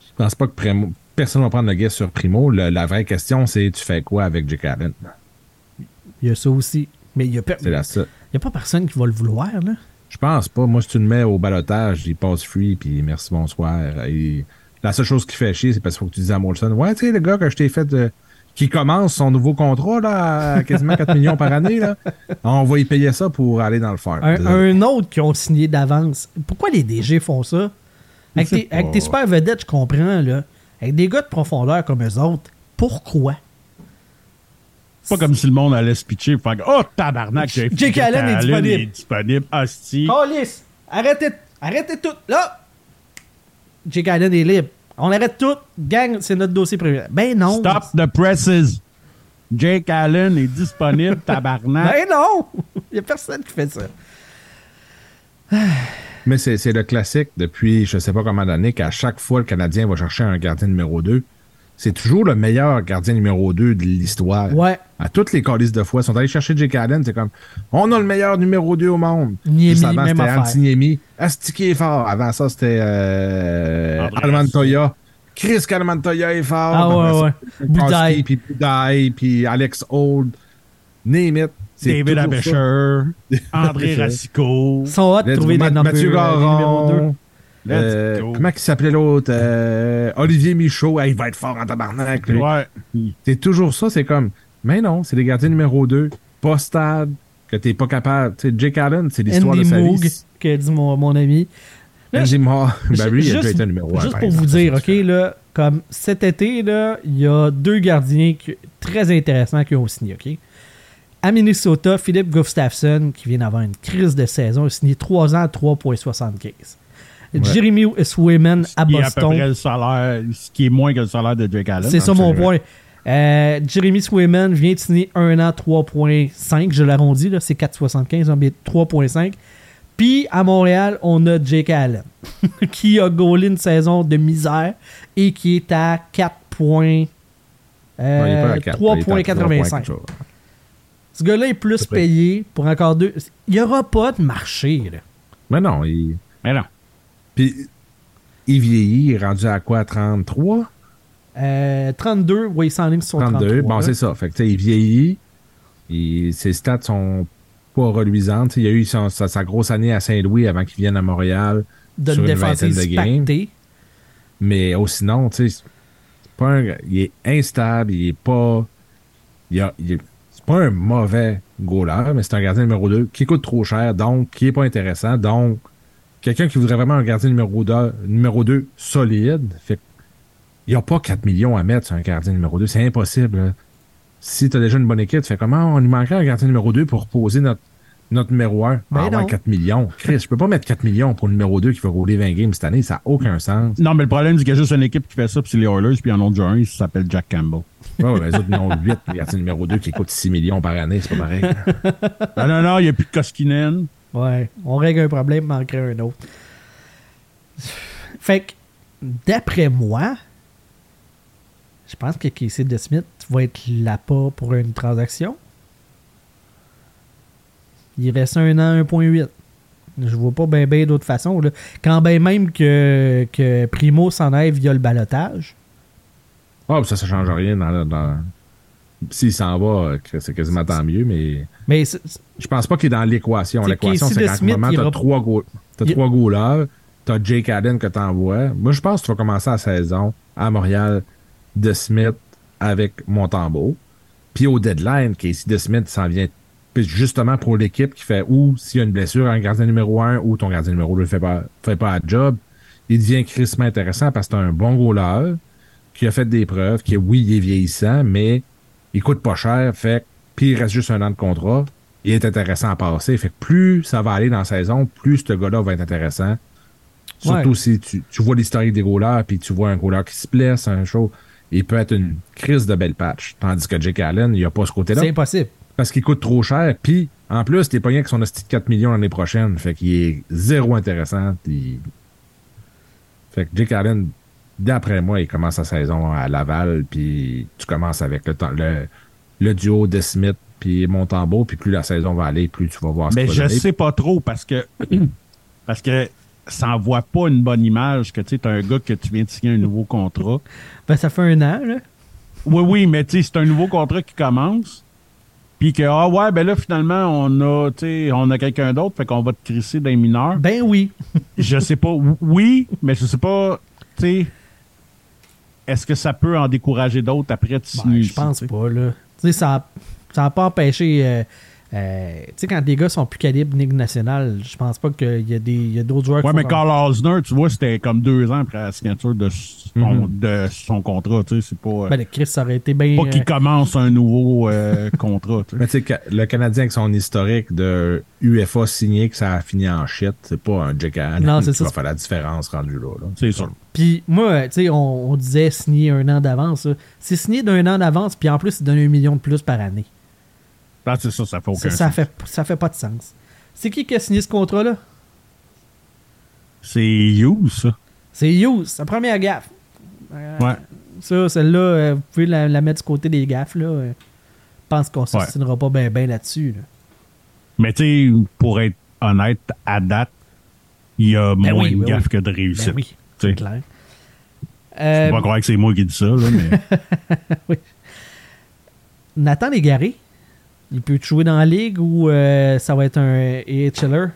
Je pense pas que Primo- personne va prendre de guest sur Primo. Le- la vraie question, c'est tu fais quoi avec Jake Allen? Il y a ça aussi. Mais il n'y a, per- il y a pas personne qui va le vouloir, là. Je pense pas. Moi, si tu le mets au balotage, il passe free, puis merci, bonsoir. Et la seule chose qui fait chier, c'est parce qu'il faut que tu dises à Molson, ouais, tu sais, le gars que je t'ai fait, de- qui commence son nouveau contrat, là, à quasiment 4 millions par année, là, on va y payer ça pour aller dans le farm. Un, un autre qui ont signé d'avance. Pourquoi les DG font ça? Avec, tes, avec tes super vedettes, je comprends, là. Avec des gars de profondeur comme eux autres, pourquoi? Pas comme si le monde allait se pitcher pour faire Oh, tabarnak, j'ai Jake Allen est disponible. est disponible. Hostie. Callis! Arrêtez, arrêtez tout! Là! Jake Allen est libre. On arrête tout. Gang, c'est notre dossier privé. Ben non! Stop the presses. Jake Allen est disponible, tabarnak. Ben non! Il a personne qui fait ça. Mais c'est c'est le classique depuis je sais pas combien d'années qu'à chaque fois le Canadien va chercher un gardien numéro 2, c'est toujours le meilleur gardien numéro 2 de l'histoire. Ouais. À toutes les calices de fois, ils sont allés chercher Jake Allen, c'est comme on a le meilleur numéro 2 au monde. Niemi, avant, même c'était. Antiniemi. Est fort. Avant ça, c'était euh, Almantoya. Chris Almantoya est fort. Ah ouais, ouais. ça, Boudaille. Koski, Puis Boudaille, puis Alex Old. Name it. David. Abesher, André. Racicot. Ils sont hot de trouver des Mathieu euh. Garon. Euh, comment il s'appelait l'autre? Euh, Olivier Michaud. Hey, il va être fort en tabarnak. Ouais. C'est toujours ça. C'est comme, mais non, c'est les gardiens numéro 2, pas stable, que t'es pas capable. Tu sais, Jake Allen, c'est l'histoire de sa Moog, vie. que dit mon, mon ami. Là, Andy Moore. Ben lui, il a juste, déjà été un numéro 1. juste pour vous dire, OK, là, comme cet été, là, il y a deux gardiens qui- très intéressants qui ont signé, OK? À Minnesota, Philippe Gustafsson, qui vient d'avoir une crise de saison, a signé 3 ans à 3,75. Jeremy Swayman à Qui est à peu Boston. près le salaire, ce qui est moins que le salaire de Jake Allen. C'est ça mon point. Euh, Jeremy Swayman vient de signer 1 an 3.5, je l'arrondis, là, c'est 4.75, hein, mais 3.5. Puis à Montréal, on a Jake Allen, qui a gaulé une saison de misère et qui est à 4. points, euh, Non, il est pas à 4, il est à 3.85. 3. Ce gars-là est plus payé pour encore deux. Il n'y aura pas de marché. Là. Mais non, il. Mais non. Puis, il vieillit, il est rendu à quoi, 33? Euh, 32, oui, il s'enligne sur 32. 33. bon, c'est ça. Fait que, il vieillit. Ses stats sont pas reluisantes. Il y a eu son- sa, sa grosse année à Saint-Louis avant qu'il vienne à Montréal. de sur une vingtaine défensive de games. Mais oh, sinon, tu sais, il est instable, il est pas. Il a- il est- c'est pas un mauvais goaler, mais c'est un gardien numéro 2 qui coûte trop cher, donc qui est pas intéressant. Donc, quelqu'un qui voudrait vraiment un gardien numéro 2, numéro 2 solide, fait il n'y a pas 4 millions à mettre sur un gardien numéro 2. C'est impossible. là. Si tu as déjà une bonne équipe, tu fais comment? On lui manquerait un gardien numéro 2 pour reposer notre, notre numéro 1. Ben avoir non. 4 millions. Chris, je peux pas mettre 4 millions pour le numéro 2 qui va rouler 20 games cette année. Ça n'a aucun sens. Non, mais le problème, c'est qu'il y a juste une équipe qui fait ça, puis c'est les Oilers, puis en ont déjà un, il s'appelle Jack Campbell. Ouais, ouais, les autres, ils ont 8 gardiens numéro 2 qui coûtent 6 millions par année. C'est pas pareil. non, non, non, il n'y a plus de Koskinen. Ouais, on règle un problème, manquerait un autre. Fait que, d'après moi, je pense que Casey de Smith va être là-pas pour une transaction. Il reste un an 1.8. Je vois pas bien ben, d'autre façon. Quand bien même que, que Primo s'en aille via le balotage. Oh, ça, ça change rien dans. dans... S'il s'en va, c'est quasiment tant mieux, mais Mais je pense pas qu'il est dans l'équation. L'équation, c'est qu'en ce moment, t'as rep- trois, go... t'as il- trois goalers, t'as Jake Allen que t'envoies. Moi, je pense que tu vas commencer la saison à Montréal de Smith avec Montembeau. Puis au deadline, Casey de Smith s'en vient puis justement pour l'équipe qui fait ou s'il y a une blessure, un gardien numéro 1 ou ton gardien numéro 2 ne fait pas, fait pas la job, il devient crissement intéressant parce que c'est un bon goaler qui a fait des preuves, qui oui, il est vieillissant, mais il coûte pas cher, fait puis il reste juste un an de contrat, il est intéressant à passer. Fait que plus ça va aller dans la saison, plus ce gars-là va être intéressant. Surtout Ouais. si tu, tu vois l'historique des goalers, puis tu vois un goaler qui se blesse, un show, il peut être une crise de belle patch. Tandis que Jake Allen, il n'y a pas ce côté-là c'est impossible. parce qu'il coûte trop cher. Puis, en plus, t'es pas rien que son hostie de 4 millions l'année prochaine. Fait qu'il est zéro intéressant. Fait que Jake Allen, d'après moi, il commence sa saison à Laval. Puis tu commences avec le, temps- le, le duo de Smith puis Montembeau. Puis plus la saison va aller, plus tu vas voir ce Mais je sais pas trop parce que parce que ça envoie pas une bonne image que tu sais, un gars que tu viens de signer un nouveau contrat. Ben, ça fait un an, là. Oui, oui, mais tu sais, c'est un nouveau contrat qui commence. Puis que, ah ouais, ben là, finalement, on a, tu sais, on a quelqu'un d'autre, fait qu'on va te crisser d'un mineur. Ben oui. je sais pas. Oui, mais je sais pas, tu sais, est-ce que ça peut en décourager d'autres après Ben, je pense pas, là. Tu sais, ça ça n'a pas empêché. euh, euh, tu sais, quand des gars sont plus calibre Ligue nationale, je pense pas qu'il y a des il y a d'autres joueurs Ouais, qui mais Carl Osner, tu vois, c'était comme deux ans après la signature de son, Mhm. de son contrat, tu sais, c'est pas... Ben, le Chris, ça aurait été bien. pas qu'il euh, commence un nouveau euh, contrat, tu sais. Mais tu sais, que le Canadien avec son historique de UFA signé que ça a fini en shit, c'est pas un Jack Allen Non, c'est qui ça. va faire la différence rendu là. là. C'est sûr. Puis moi, tu sais, on, on disait signer un an d'avance. C'est signé d'un an d'avance, puis en plus, il donne un million de plus par année. Ah, c'est ça, ça fait aucun Ça, ça sens. fait, ça fait pas de sens. C'est qui qui a signé ce contrat-là? C'est You, ça. C'est Hughes, sa première gaffe. Euh, Ouais. Ça, celle-là, euh, vous pouvez la, la mettre du côté des gaffes. Là. Euh, Je pense qu'on ne Ouais. pas bien ben là-dessus. là. Mais tu sais, pour être honnête, à date, il y a Ben moins oui, de ben gaffes oui. que de réussite. Ben oui, Tu c'est clair. Je peux pas croire que c'est moi qui dis ça, là, mais Nathan Légaré, il peut jouer dans la ligue ou euh, ça va être un AHLer?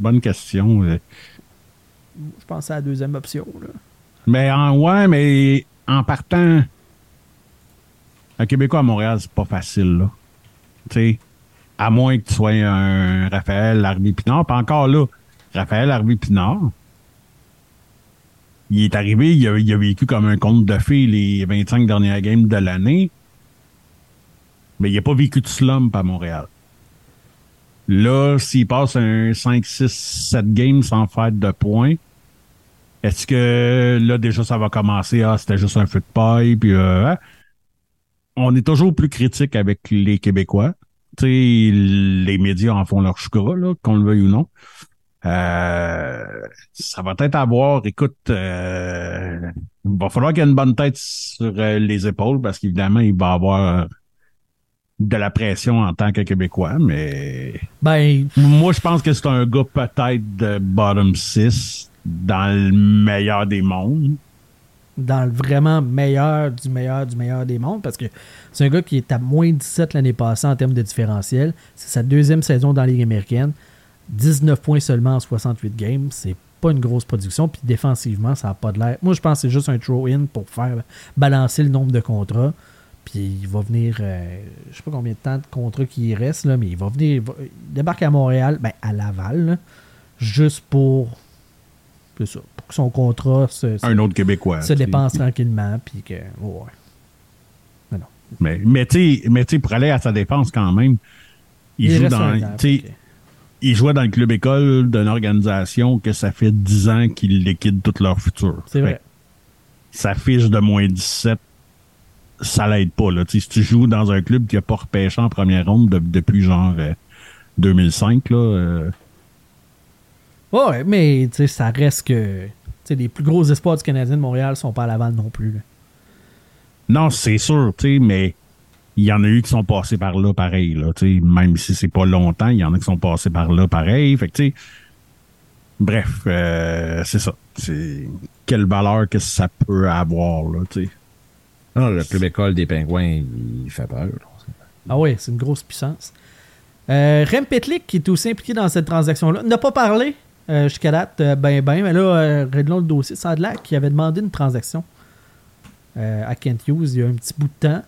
bonne question. Je pense à la deuxième option. Là. Mais en, ouais, mais en partant, un Québécois à Montréal, c'est pas facile, là. Tu sais, à moins que tu sois un Raphaël Harvey Pinard. Puis encore là, Raphaël Harvey Pinard, il est arrivé, il a, il a vécu comme un conte de fées les 25 dernières games de l'année. Mais il n'a pas vécu de slump à Montréal. Là, s'il passe un 5, 6, 7 games sans faire de points, est-ce que là, déjà, ça va commencer? Ah, c'était juste un feu de paille, puis euh, hein? on est toujours plus critique avec les Québécois. Tu sais, les médias en font leur choucra, là, qu'on le veuille ou non. Euh, ça va peut-être avoir, écoute, euh, il va falloir qu'il y ait une bonne tête sur euh, les épaules parce qu'évidemment, il va avoir de la pression en tant que Québécois, mais Ben, moi, je pense que c'est un gars peut-être de bottom 6 dans le meilleur des mondes. dans le vraiment meilleur du meilleur du meilleur des mondes parce que c'est un gars qui est à moins 17 l'année passée en termes de différentiel. C'est sa deuxième saison dans la Ligue américaine. 19 points seulement en 68 games. C'est pas une grosse production. Puis défensivement, ça n'a pas de l'air. Moi, je pense que c'est juste un throw-in pour faire balancer le nombre de contrats. Puis il va venir, euh, je sais pas combien de temps de contrats qu'il reste, là, mais il va venir, il, va- il débarque à Montréal, ben à Laval, là, juste pour, ça, pour que son contrat se, se- Un autre Québécois. se dépense tranquillement, puis que. ouais. Mais non. Mais, mais tu sais, pour aller à sa défense quand même, il, joue dans, il jouait dans le club école d'une organisation que ça fait 10 ans qu'ils liquident tout leur futur. C'est vrai. Sa fiche de moins 17, ça l'aide pas. Là. Si tu joues dans un club qui a pas repêché en première ronde de- depuis genre euh, 2005, là, euh, Ouais, mais tu sais, ça reste que. Tu sais, les plus gros espoirs du Canadien de Montréal sont pas à Laval non plus. là. Non, c'est sûr, tu sais, mais il y en a eu qui sont passés par là pareil, là, tu sais, même si c'est pas longtemps, il y en a qui sont passés par là pareil. Fait que, tu sais, bref, euh, c'est ça. C'est quelle valeur que ça peut avoir, là, tu sais. Non, le club école des pingouins, il fait peur. Ah ouais, c'est une grosse puissance. Euh, Rem Petlik, qui est aussi impliqué dans cette transaction-là, n'a pas parlé euh, jusqu'à date, euh, ben ben, mais là, euh, réglons le dossier. L'air qu'il avait demandé une transaction à Kent Hughes il y a un petit bout de temps.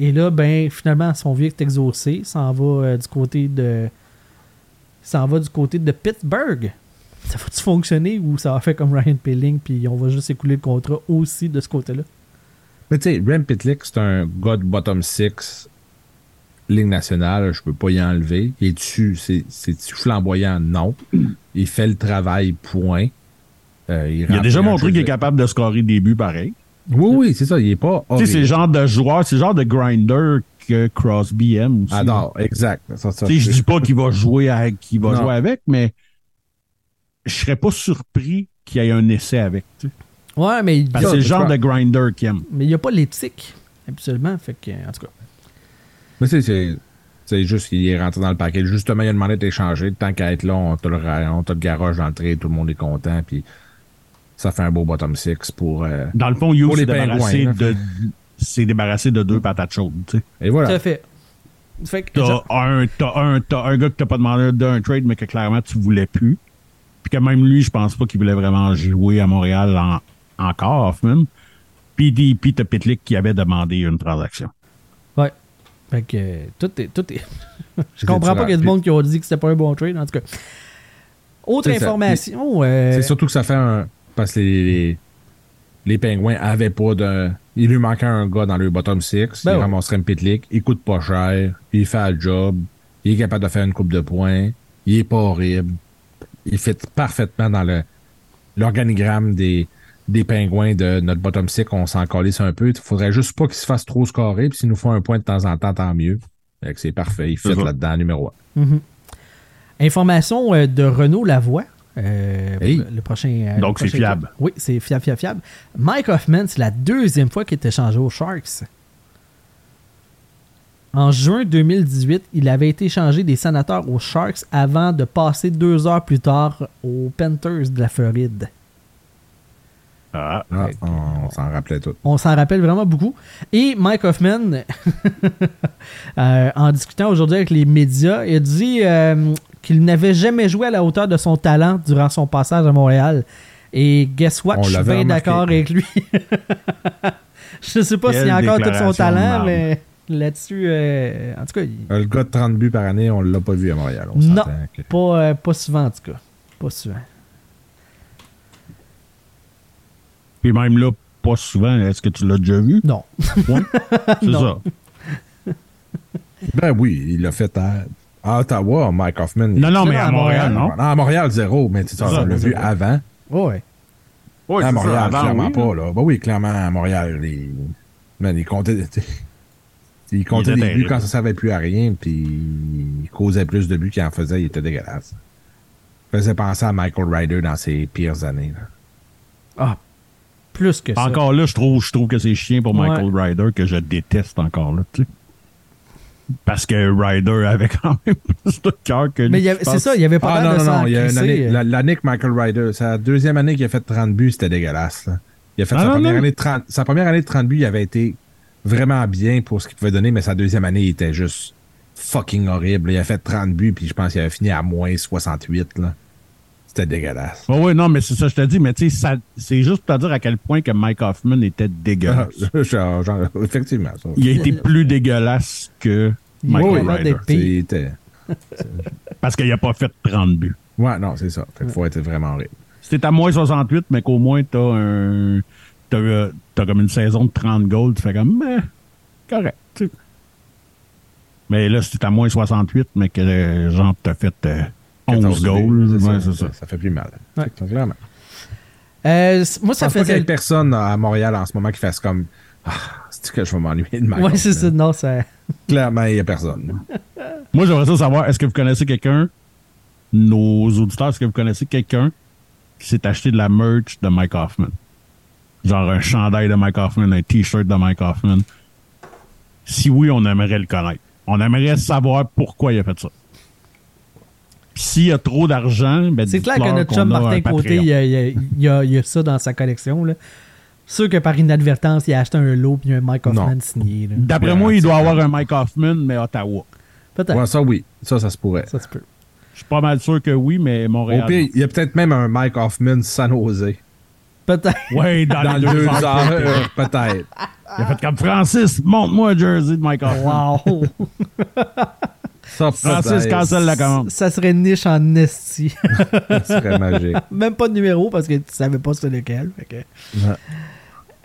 Et là, ben, finalement, son vieux est exaucé. S'en va du côté de. S'en va du côté de Pittsburgh. Ça va-tu fonctionner ou ça va faire comme Ryan Pilling puis on va juste écouler le contrat aussi de ce côté-là? Mais tu sais, Rem Pitlick, c'est un gars de bottom six, Ligue nationale, je peux pas y enlever. Il est dessus, c'est, c'est flamboyant, non. Il fait le travail, point. Euh, Il a déjà montré qu'il est capable de scorer des buts pareil. Oui, oui, c'est ça, il est pas. Tu sais, c'est le genre de joueur, c'est le genre de grinder que Crosby aime aussi. Exact. Ça, Tu sais, je dis pas qu'il va jouer avec, qu'il va Non. jouer avec, mais je serais pas surpris qu'il y ait un essai avec. tu sais. Ouais, mais il Parce que c'est le genre de grinder qu'il aime. Mais il n'y a pas l'éthique, absolument. Fait que, en tout cas. Mais c'est, c'est, c'est juste qu'il est rentré dans le paquet. Justement, il a demandé d'être échangé. Tant qu'à être là, on te le, on te le garage dans le trait, tout le monde est content. Puis ça fait un beau bottom six pour. euh, Dans le fond, Hughes les s'est débarrassé de, s'est débarrassé de deux patates chaudes. tu sais. Et Tout voilà. à fait. Fait que, T'as un, t'as un, t'as un gars que t'as pas demandé d'un trade, mais que clairement tu voulais plus. Puis que même lui, je pense pas qu'il voulait vraiment jouer à Montréal en- encore, Hoffman. Puis t'as Pitlick qui avait demandé une transaction. Ouais. Fait que euh, tout est. Tout est... Je comprends pas qu'il y a du monde qui a dit que c'était pas un bon trade, en tout cas. Autre information. euh, C'est surtout que ça fait un. Parce que les, les, les Pingouins avaient pas de. Il lui manquait un gars dans le bottom six. Ben il ouais. ramasserait un pitlick. Il coûte pas cher. Il fait le job. Il est capable de faire une coupe de points. Il est pas horrible. Il fit parfaitement dans le l'organigramme des, des Pingouins de notre bottom six. On s'en calisse un peu. Il faudrait juste pas qu'il se fasse trop scorer. Puis s'il nous faut un point de temps en temps, tant mieux. C'est parfait. Il fit là-dedans, numéro un. mhm. Information euh, de Renaud Lavoie. euh, Hey. le, prochain. euh, Donc, c'est fiable. club. Oui, c'est fiable, fiable, fiable. Mike Hoffman, c'est la deuxième fois qu'il est échangé aux Sharks. En juin 2018, il avait été échangé des sénateurs aux Sharks avant de passer deux heures plus tard aux Panthers de la Floride. Ah. Ah, on on s'en rappelait tout. On s'en rappelle vraiment beaucoup. Et Mike Hoffman, euh, en discutant aujourd'hui avec les médias, il a dit euh, qu'il n'avait jamais joué à la hauteur de son talent durant son passage à Montréal. Et guess what? On Je suis bien d'accord avec lui. Je sais pas s'il a encore tout son talent, mais là-dessus, euh, en tout cas, il- Le gars de 30 buts par année, on l'a pas vu à Montréal. On Non. que- pas, euh, pas souvent en tout cas. Pas souvent. Puis même là, pas souvent, est-ce que tu l'as déjà vu? Non. Ouais. C'est Non. ça. Ben oui, il l'a fait à, à Ottawa, Mike Hoffman. Non, non, mais à à Montréal, Montréal, non? à Montréal, zéro, mais tu sais, on l'a vu zéro. avant. Ouais. Ouais, à c'est Montréal, ça, avant, clairement oui, pas, là. Ben oui, clairement, à Montréal, il, man, il comptait, il comptait était des buts quand ça servait plus à rien, puis il causait plus de buts qu'il en faisait, il était dégueulasse. Il faisait penser à Michael Ryder dans ses pires années. là. Ah, plus que ça. Encore là, je trouve, je trouve que c'est chien pour Michael Ryder que je déteste encore là, tu sais. Parce que Ryder avait quand même plus de cœur que lui. Mais il c'est ça, il y avait pas Ah non, de non, non, il y a une crisser, année, euh. la- l'année que Michael Ryder, sa deuxième année qu'il a fait 30 buts, c'était dégueulasse. là. Il a fait Ah, sa, non, première non. Année de 30, sa première année de 30 buts, il avait été vraiment bien pour ce qu'il pouvait donner, mais sa deuxième année, il était juste fucking horrible. Il a fait 30 buts, puis je pense qu'il avait fini à moins 68. Là. C'était dégueulasse. Ouais, ouais, non, mais c'est ça, je te dis, mais tu sais, c'est juste pour te dire à quel point que Mike Hoffman était Ah, dégueulasse. genre, genre, effectivement. ça. Il a été plus dégueulasse que Ryder. C'était- Parce qu'il n'a pas fait 30 buts. Ouais, non, c'est ça. Fait qu'il faut être vraiment horrible. C'était à moins 68, mais qu'au moins, t'as un. T'as, t'as comme une saison de 30 goals, tu fais comme. Mais, correct. Mais là, c'était à moins 68, mais que euh, genre, t'as fait euh, 11 14 buts, goals. Ouais, ça, ça. Ça fait plus mal. Ouais. Fait Clairement. Euh, moi, ça pense pas qu'il y faisait. ait personne à Montréal en ce moment qui fasse comme Ah, c'est que je vais m'ennuyer de Mike Ouais, c'est ça. Non, ça. Clairement, il n'y a personne. Moi, j'aimerais ça savoir, est-ce que vous connaissez quelqu'un, nos auditeurs, est-ce que vous connaissez quelqu'un qui s'est acheté de la merch de Mike Hoffman? Genre un chandail de Mike Hoffman, un t-shirt de Mike Hoffman. Si oui, on aimerait le connaître. On aimerait savoir pourquoi il a fait ça. Puis S'il y a trop d'argent, ben C'est clair que notre qu'on chum Martin Côté, il y a, il y a- il y a- il y a ça dans sa collection. Là. Sûr que par inadvertance, il a acheté un lot puis un Mike Hoffman Non. signé. D'après moi, il doit avoir un Mike Hoffman, mais Ottawa. Peut-être. Ouais, ça, oui. Ça, ça se pourrait. Ça se peut. Je suis pas mal sûr que oui, mais Montréal. Au pire, il y a peut-être même un Mike Hoffman San Jose. Peut-être. Ouais, dans, Dans les deux deux heures, heures. euh, peut-être. Il a fait comme Francis, montre-moi un jersey de Hoffman. Wow. Ça, Francis cancelle la commande. ça serait niche en esti. Ça serait magique. Même pas de numéro parce que tu savais pas c'était lequel. fait que- Ouais.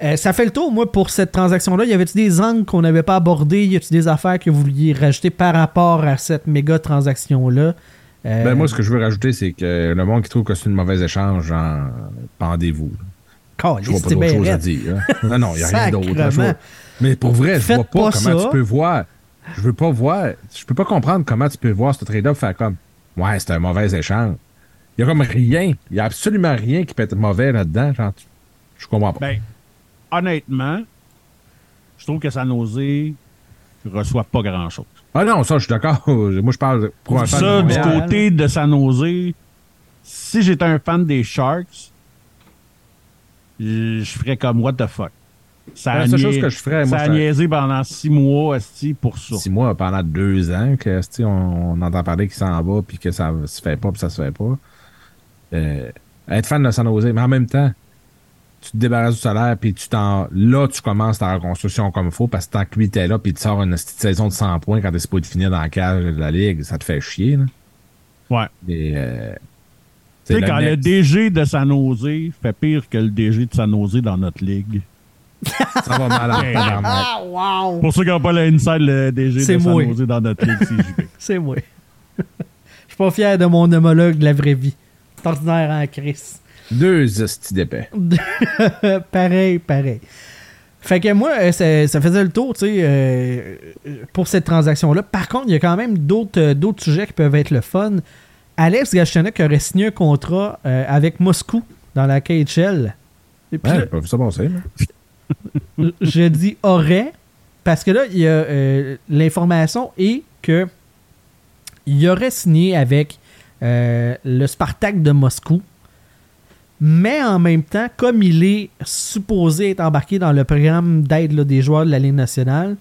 Euh, ça fait le tour, moi, pour cette transaction-là. Y avait-tu des angles qu'on n'avait pas abordés? Y a-tu des affaires que vous vouliez rajouter par rapport à cette méga transaction-là? Euh, Ben, moi, ce que je veux rajouter, c'est que le monde qui trouve que c'est une mauvaise échange, genre, pendez-vous. Je vois pas c'est d'autre chose à dire. hein. Non, non, il n'y a rien d'autre. Mais pour vrai, je vois pas, pas comment ça. tu peux voir. Je veux pas voir. Je peux pas comprendre comment tu peux voir ce trade-up faire comme Ouais, c'est un mauvais échange. Il y a comme rien. Il y a absolument rien qui peut être mauvais là-dedans. Genre, tu- je comprends pas. Ben, honnêtement, je trouve que San Jose reçoit pas grand-chose. ah non, ça, je suis d'accord. Moi, je parle pour un fan de Ça, du côté de San Jose, si j'étais un fan des Sharks, je ferais comme what the fuck? Ça La a, seule niais- chose que je ferais, moi, ça a niaisé pendant six mois esti, pour ça. Six mois pendant deux ans que tu sais, on, on entend parler qu'il s'en va puis que ça se fait pas puis ça se fait pas. Euh, être fan de San Jose, mais en même temps, tu te débarrasses du salaire puis tu t'en. Là, tu commences ta reconstruction comme il faut parce que tant que lui t'es là puis il te sort une petite saison de 100 points quand t'es supposé finir dans la cage de la ligue, ça te fait chier. Là. Ouais. Et, euh, Tu sais, quand le DG de San Jose fait pire que le DG de San Jose dans notre ligue. ça va mal en tabarnak. Ah, wow! Pour ceux qui n'ont pas l'inside, le DG de San. Jose dans notre ligue, c'est JP. C'est moi. Je suis pas fier de mon homologue de la vraie vie. C'est ordinaire en crise. Deux hosties d'épais. pareil, pareil. Fait que moi, euh, ça, ça faisait le tour, tu sais, euh, pour cette transaction-là. Par contre, il y a quand même d'autres euh, d'autres sujets qui peuvent être le fun. Alex Galchenyuk aurait signé un contrat euh, avec Moscou dans la KHL. Et puis Ouais, là, j'ai pas vu ça passer. je dis aurait, parce que là, il y a euh, l'information est que il aurait signé avec euh, le Spartak de Moscou. Mais en même temps, comme il est supposé être embarqué dans le programme d'aide des joueurs de la Ligue nationale,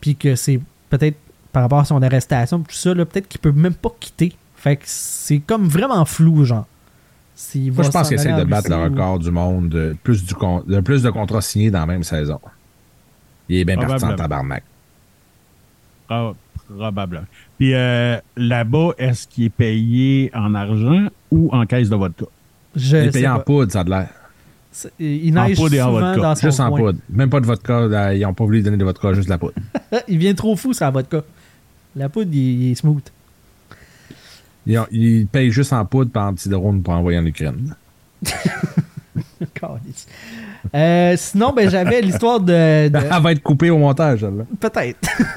puis que c'est peut-être par rapport à son arrestation, tout ça, là, peut-être qu'il peut même pas quitter. Fait que c'est comme vraiment flou, genre. S'il Moi, je pense qu'il essaie de en battre le ou- record du monde de plus, du con- de plus de contrats signés dans la même saison. Il est bien parti en tabarnak. Ah, probablement. Puis euh, là-bas, est-ce qu'il est payé en argent ou en caisse de vodka? Je Il est payé en poudre, ça a de l'air. Il En neige poudre et en vodka. dans son Juste en coin. poudre. Même pas de vodka. là, ils n'ont pas voulu donner de vodka, juste de la poudre. Il vient trop fou, ça, vodka. La poudre, il, il est smooth. Ils, ont- ils payent juste en poudre par un petit drone pour envoyer en Ukraine. Euh, sinon, ben, j'avais l'histoire de. de- Elle va être coupée au montage, là. Peut-être.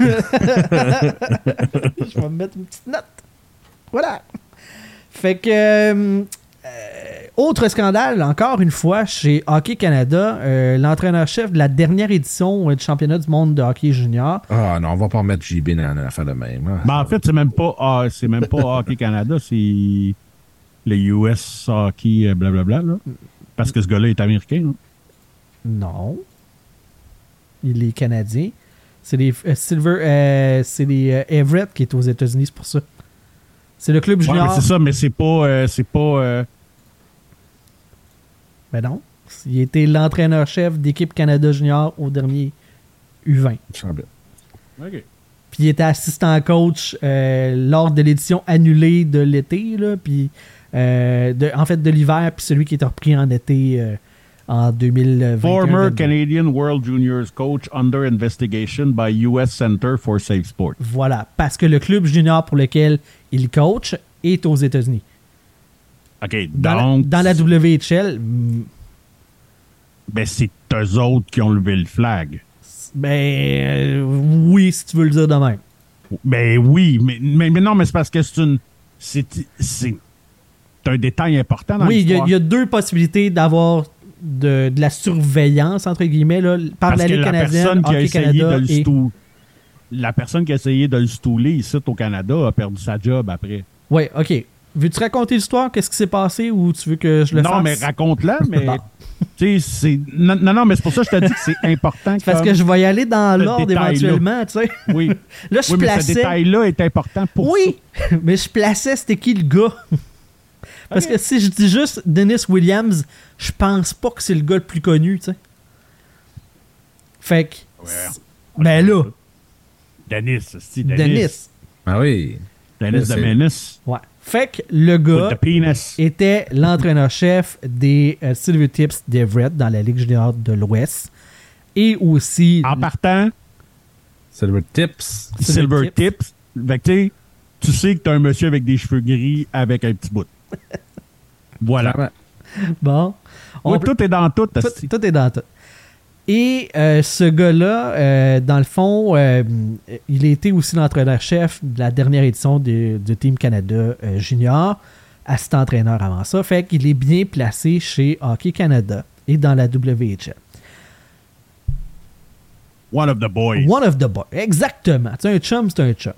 Je vais me mettre une petite note. Voilà. Fait que. euh, euh, autre scandale, encore une fois, chez Hockey Canada, euh, l'entraîneur-chef de la dernière édition euh, du championnat du monde de hockey junior. Ah non, on va pas remettre JB dans une affaire de même. hein. Ben, en fait, c'est même pas ah, c'est même pas Hockey Canada, c'est le US Hockey euh, blablabla. Là. Parce que ce gars-là est américain. hein. Non. Il est canadien. C'est les euh, Silver. euh, c'est les euh, Everett qui est aux États-Unis, c'est pour ça. C'est le club Ouais, mais junior. c'est ça, mais c'est pas. euh, c'est pas Ben non. Il était l'entraîneur-chef d'équipe Canada Junior au dernier U20. Il semble. Puis il était assistant coach euh, lors de l'édition annulée de l'été, là, puis euh, de, en fait de l'hiver, puis celui qui est repris en été euh, en 2020. Former Canadian World Juniors coach under investigation by US Center for Safe Sport. Voilà, parce que le club junior pour lequel il coach est aux États-Unis. OK, Dans, la- donc. dans la WHL, Ben, c'est eux autres qui ont levé le flag. ben euh, oui, si tu veux le dire de même. Ben oui, mais, mais, mais non, mais c'est parce que c'est une. C'est c'est un détail important dans Oui, il y, a- y deux possibilités d'avoir de, de la surveillance, entre guillemets, là, par la Ligue canadienne, personne qui Canada de le et- stou- La personne qui a essayé de le stouler ici au Canada a perdu sa job après. Oui, OK. Veux-tu raconter l'histoire? Qu'est-ce qui s'est passé? Ou tu veux que je le non, fasse? mais raconte-la, mais. Bon. Tu sais, c'est. Non, non, mais c'est pour ça que je te dis que c'est important. Parce que je vais y aller dans l'ordre éventuellement, tu sais. Oui. Là, je oui, mais ce plaçais... détail-là est important pour Oui, mais je plaçais c'était qui le gars. Parce que si je dis juste Dennis Williams, je pense pas que c'est le gars le plus connu, tu sais. Fait que... Ouais. Ben là, Dennis, c'est Dennis. Dennis. Ah oui. Dennis de Menace. Ouais. Fait que le gars... était l'entraîneur-chef des euh, Silver Tips d'Everett dans la Ligue junior de l'Ouest. Et aussi. En partant, Silver Tips. Silver Silver Tips. Tips. Fait que, tu sais, tu sais que t'as un monsieur avec des cheveux gris avec un petit bout. voilà. Bon. On Oui, peut- tout est dans tout. tout est dans tout. Et euh, ce gars-là, euh, dans le fond, euh, il a été aussi l'entraîneur-chef de la dernière édition de- du Team Canada Junior, assistant entraîneur avant ça. Fait qu'il est bien placé chez Hockey Canada et dans la WHL. One of the boys. One of the boys. Exactement. C'est un chum, c'est un chum.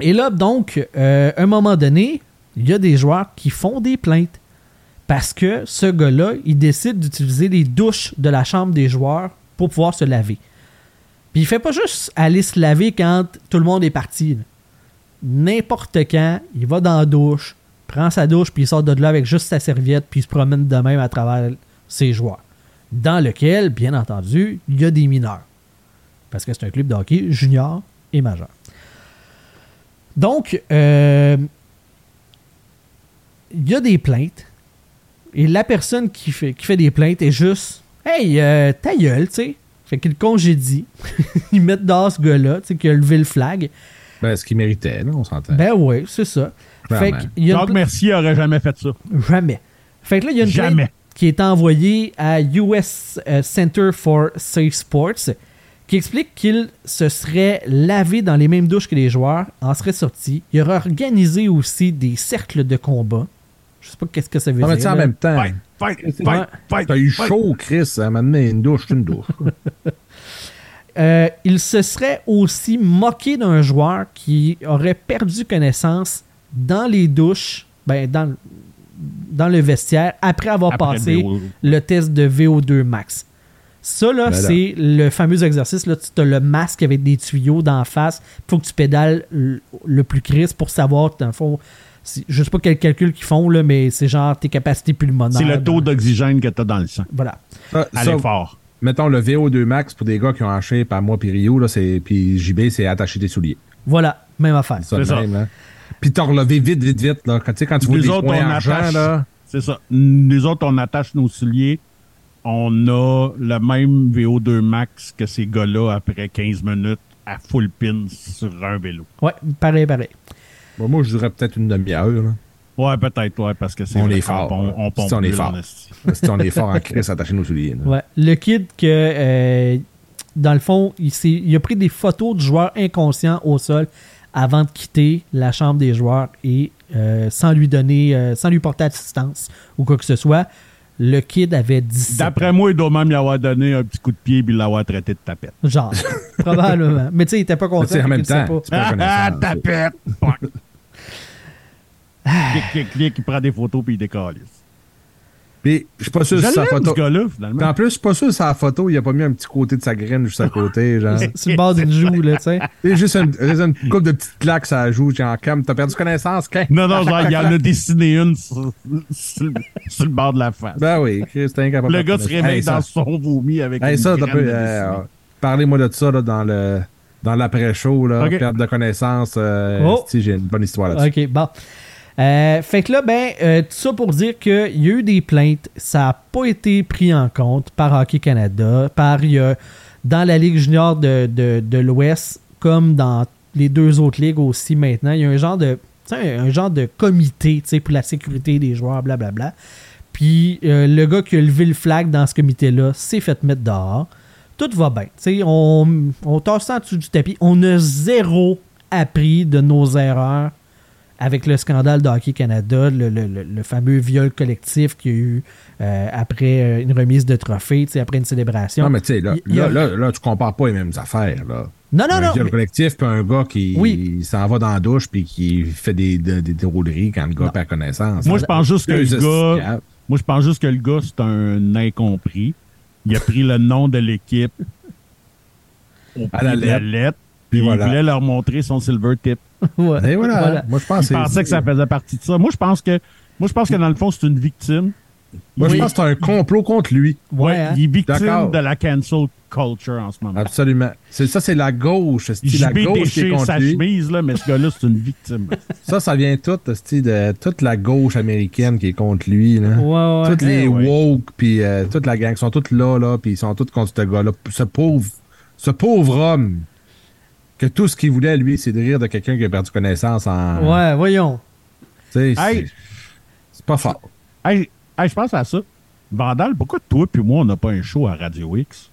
Et là, donc, à un moment donné, il y a des joueurs qui font des plaintes. Parce que ce gars-là, il décide d'utiliser les douches de la chambre des joueurs pour pouvoir se laver. Puis il fait pas juste aller se laver quand tout le monde est parti. N'importe quand, il va dans la douche, prend sa douche, puis il sort de là avec juste sa serviette, puis il se promène de même à travers ses joueurs. Dans lequel, bien entendu, il y a des mineurs. Parce que c'est un club de hockey junior et majeur. Donc, euh, il y a des plaintes. Et la personne qui fait, qui fait des plaintes est juste Hey, euh, ta gueule, tu sais. Fait qu'il congédie. Ils mettent dehors ce gars-là, tu sais, qui a levé le flag. Ben, ce qu'il méritait, là, on s'entend. Ben oui, c'est ça. Fait Clairement. qu'il y a une Jacques pla- Mercier aurait jamais fait ça. Jamais. Fait que là, il y a une plainte Jamais. qui est envoyée à US euh, Center for Safe Sports qui explique qu'il se serait lavé dans les mêmes douches que les joueurs, en serait sorti. Il aurait organisé aussi des cercles de combat. Je sais pas qu'est-ce que ça veut Non, mais dire. tu sais, en même temps, Fight, fight, fight, fight. t'as eu fight. chaud, Chris, à m'amener une douche, c'est une douche. Euh, il se serait aussi moqué d'un joueur qui aurait perdu connaissance dans les douches, ben, dans, dans le vestiaire, après avoir Après passé le test de VO2 max. Ça, là, Ben là. c'est le fameux exercice. Là, tu as le masque avec des tuyaux d'en face. Il faut que tu pédales le, le plus crisp pour savoir, dans le fond, je sais pas quel calcul qu'ils font, là, mais c'est genre tes capacités pulmonaires. C'est le taux d'oxygène que tu as dans le sang. Voilà. À l'effort. mettons le VO2 max pour des gars qui ont haché par moi puis Rio, là, c'est, puis JB, c'est attacher des souliers. Voilà, même affaire. Ça, C'est ça. même, là. Puis t'as relevé vite, vite, vite. Là. Quand, quand tu vois autres, on argent, attache. là, C'est ça. Nous autres, on attache nos souliers. On a le même VO2 max que ces gars-là après 15 minutes à full pin sur un vélo. Ouais, pareil, pareil. Bon, moi, je dirais peut-être une demi-heure. là. Ouais, peut-être, ouais, parce que c'est On est fort, là. On pompe Si on est fort. si on est fort en Chris, attacher nos souliers. Ouais. Le kid que euh, dans le fond, il, a pris des photos du joueur inconscient au sol avant de quitter la chambre des joueurs et euh, sans lui donner, euh, sans lui porter assistance ou quoi que ce soit. Le kid avait 17 D'après moi, il doit même y avoir donné un petit coup de pied et l'avoir traité de tapette. Genre, probablement. Mais tu sais, il était pas content. tu sais, en même temps, pas. tu peux Ah, reconnaissance. tapette! Clic, clic, clic, il prend des photos puis il décalisse. Puis, je suis pas sûr si sa photo. en plus, je suis pas sûr si sa photo, il a pas mis un petit côté de sa graine juste à côté. Genre. Sur le bord d'une joue, là, tu sais. C'est juste une, une couple de petites claques ça joue, genre, comme, t'as perdu connaissance, quand? Non, non, genre, il en a dessiné une sur, sur le- sur le bord de la face. Ben oui, t'es incapable. le gars se réveille Hey, ça- dans son vomi avec Hey, une ça, graine de euh, parlez-moi de ça là, dans le dans l'après-show, là, perte de connaissance. Euh, Oh. si, j'ai une bonne histoire là-dessus. Ok, bon. Euh, fait que là, ben, euh, tout ça pour dire qu'il y a eu des plaintes. Ça n'a pas été pris en compte par Hockey Canada, par dans la Ligue junior de, l'Ouest, comme dans les deux autres ligues aussi maintenant. Il y a un genre de, un genre de comité pour la sécurité des joueurs, blablabla. Puis euh, le gars qui a levé le flag dans ce comité-là s'est fait mettre dehors. Tout va bien. On, on ça en dessous du tapis. On a zéro appris de nos erreurs avec le scandale de Hockey Canada, le, le- le- fameux viol collectif qu'il y a eu euh, après euh, une remise de trophée, tu sais, après une célébration. Non, mais tu sais, là, Il y a- là, là, là, tu compares pas les mêmes affaires. Là. non, non, un non. viol mais- collectif, puis un gars qui Oui. s'en va dans la douche puis qui fait des, des, des drôleries quand le gars perd connaissance. Moi, je pense juste que le gars, moi, je pense juste que le gars, c'est un incompris. Il a pris le nom de l'équipe au À la pied de la lettre. Puis puis il voilà. voulait leur montrer son silver tip. Ouais. Et voilà. Voilà. Moi, je pense Il pensait que ça faisait partie de ça. Moi, je pense que, moi, je pense que dans le fond, c'est une victime. Moi, Oui. je pense que c'est un complot contre lui. Ouais, hein? il est victime de la cancel culture en ce moment. Absolument. Ça, c'est la gauche. C'est la gauche qui est déchire contre sa lui. chemise, là, mais ce gars-là, c'est une victime. Ça, ça vient tout de toute la gauche américaine qui est contre lui. Là. Ouais, ouais. Toutes les Eh ouais. woke, puis euh, toute la gang sont toutes là, là, puis ils sont tous contre ce gars-là. Ce pauvre, ce pauvre homme, que tout ce qu'il voulait, lui, c'est de rire de quelqu'un qui a perdu connaissance en. Ouais, voyons. C'est- Hey. c'est pas fort. hey, hey, je pense à ça. Vandal, pourquoi toi puis moi, on n'a pas un show à Radio X?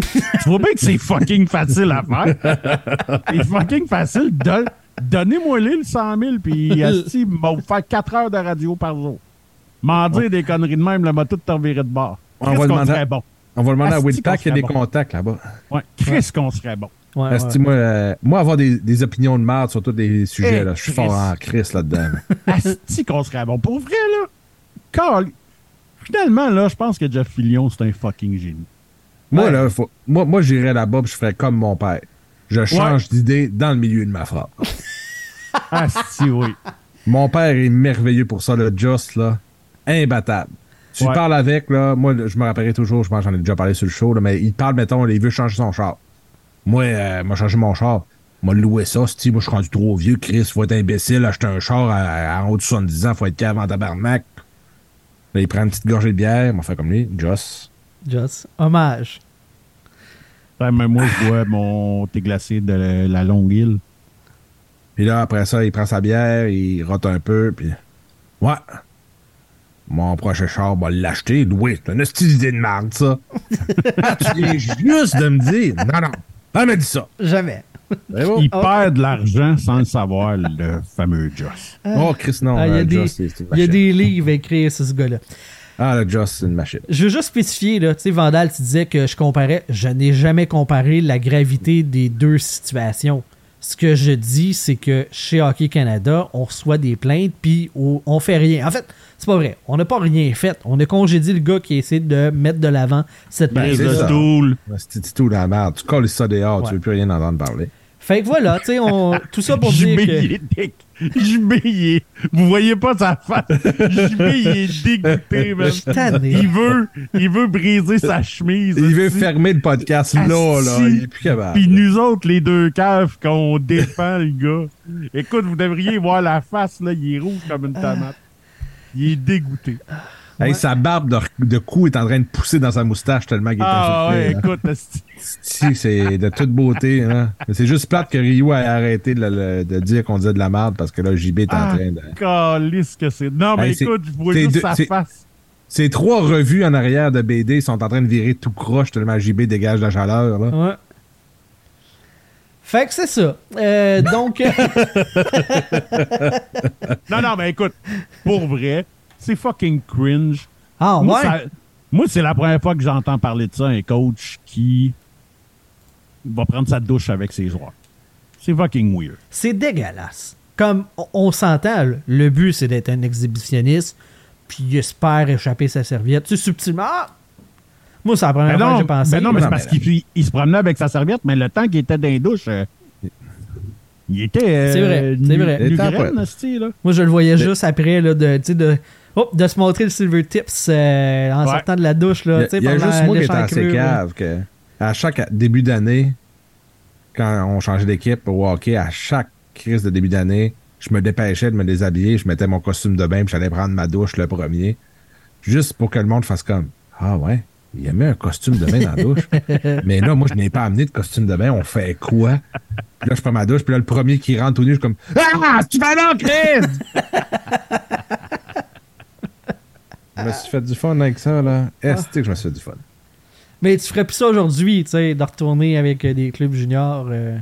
tu vois bien que c'est fucking facile à faire. C'est fucking facile. Don- Donnez-moi le 100 000 puis asti, m'a faire 4 heures de radio par jour. M'en dire des conneries de même, le m'a tout t'enverrer de bord. On va demander- bon? On va demander à Willpack qu'il y a des contacts là-bas. Ouais, qu'est-ce qu'on serait bon? Ouais, Asti, ouais. moi, euh, moi, avoir des, des opinions de merde sur tous les sujets, Hey, là, je suis fort en crise là-dedans. Asti qu'on serait bon. Pour vrai, là? Carl, finalement, là, je pense que Jeff Fillion, c'est un fucking génie. Moi, Ouais. là, faut- moi, moi j'irais là-bas je ferais comme mon père. Je change d'idée dans le milieu de ma phrase. Ah, si, oui. Mon père est merveilleux pour ça, le Just, là. Imbattable. Tu parles avec, là, moi, je me rappellerai toujours, je pense que j'en ai déjà parlé sur le show, là, mais il parle, mettons, il veut changer son char. Moi, euh, m'a changé mon char. M'a loué ça, si moi, je suis rendu trop vieux, Chris, faut être imbécile, acheter un char à, à en haut de 70 ans, faut être cave en tabarnak. Là, il prend une petite gorgée de bière, m'a fait comme lui, Just. Just, hommage. Ouais, mais moi, je vois mon thé glacé de la longue île. Puis là, après ça, il prend sa bière, il rote un peu, puis... Ouais. Mon prochain char, va l'acheter, louer. C'est une hostie d'idée de merde, ça. ah, tu viens juste de me dire. Non, non. Elle m'a dit ça. Jamais. Bon. Il Oh. perd de l'argent sans le savoir, le fameux Joss. Oh, Chris, non. Ah, il y a euh, des- Joss, c'est c'est une Il y a des livres écrits sur ce gars-là. Ah, le Joss, c'est une machine. Je veux juste spécifier, là, tu sais, Vandal, tu disais que je comparais. Je n'ai jamais comparé la gravité des deux situations. Ce que je dis, c'est que chez Hockey Canada, on reçoit des plaintes, puis on, on fait rien. En fait, c'est pas vrai. On n'a pas rien fait. On a congédié le gars qui a essayé de mettre de l'avant cette Ben, Prise c'est stool. C'est tout la merde. Tu colles ça dehors, Ouais. tu veux plus rien entendre parler. Fait que voilà, tu sais, on- tout ça pour dire que... il est- Vous voyez pas sa face. JB, il est dégoûté, man. Il veut, il veut briser sa chemise. Il veut fermer le podcast là, là. Il est plus capable. Puis nous autres, les deux caves, qu'on défend le gars. Écoute, vous devriez voir la face, là. Il est rouge comme une tomate. Il est dégoûté. Hey, sa barbe de, de cou est en train de pousser dans sa moustache tellement qu'il est Ah ouais, hein. écoute, asti. Si, c'est de toute beauté. Hein. C'est juste plate que Ryu ait arrêté de, le- de dire qu'on disait de la merde parce que là, JB est en Ah, train de. calisse que c'est. Non, mais Hey, écoute, je vois juste deux- sa face. Ces trois revues en arrière de BD sont en train de virer tout croche tellement JB dégage la chaleur. Là. Ouais. Fait que c'est ça. Euh, donc, Non, non, mais écoute, pour vrai, c'est fucking cringe. ah Moi, ouais, ça- moi, c'est la première fois que j'entends parler de ça, un coach qui va prendre sa douche avec ses joueurs. C'est fucking weird. c'est dégueulasse. Comme on, s'entend, le but c'est d'être un exhibitionniste, puis il espère échapper sa serviette. Tu sais, subtilement, ah! moi c'est la première Ben fois que non, j'ai pensé. ben non, mais Non, c'est parce qu'il il se promenait avec sa serviette, mais le temps qu'il était dans les douches, euh, il était. euh, C'est vrai, c'est vrai. graine, là. Moi je le voyais juste après là, de, tu sais, de, hop, de se montrer le silver tips euh, en Ouais. sortant de la douche. Là, Il y a, y juste moi qui étais assez cave que à chaque début d'année, quand on changeait d'équipe au hockey, à chaque crise de début d'année, je me dépêchais de me déshabiller, je mettais mon costume de bain, puis j'allais prendre ma douche le premier, juste pour que le monde fasse comme Ah ouais, il a mis un costume de bain dans la douche. Mais là, moi, je n'ai pas amené de costume de bain, on fait quoi? Puis là, je prends ma douche, puis là, le premier qui rentre tout nu, je suis comme Ah, tu vas là, Chris! Je me suis fait du fun avec ça, là. Est-ce que je me suis fait du fun? Mais tu ferais plus ça aujourd'hui, tu sais, de retourner avec euh, des clubs juniors. euh,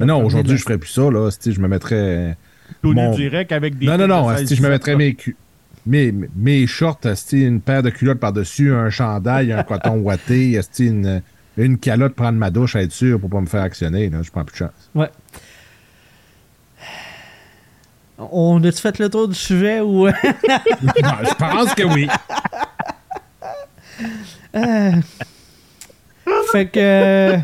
Mais non, aujourd'hui, je ferais plus ça, là. Si je me mettrais. Tout Mon- direct avec des. Non, non, non. Si je me 16, mettrais mes, cu- mes, mes shorts, une paire de culottes par-dessus, un chandail, un coton ouaté, une, une calotte, prendre ma douche, être sûr pour pas me faire actionner, là. Je prends plus de chance. Ouais. On a-tu fait le tour du sujet ou? Non, je pense que oui. fait que. euh,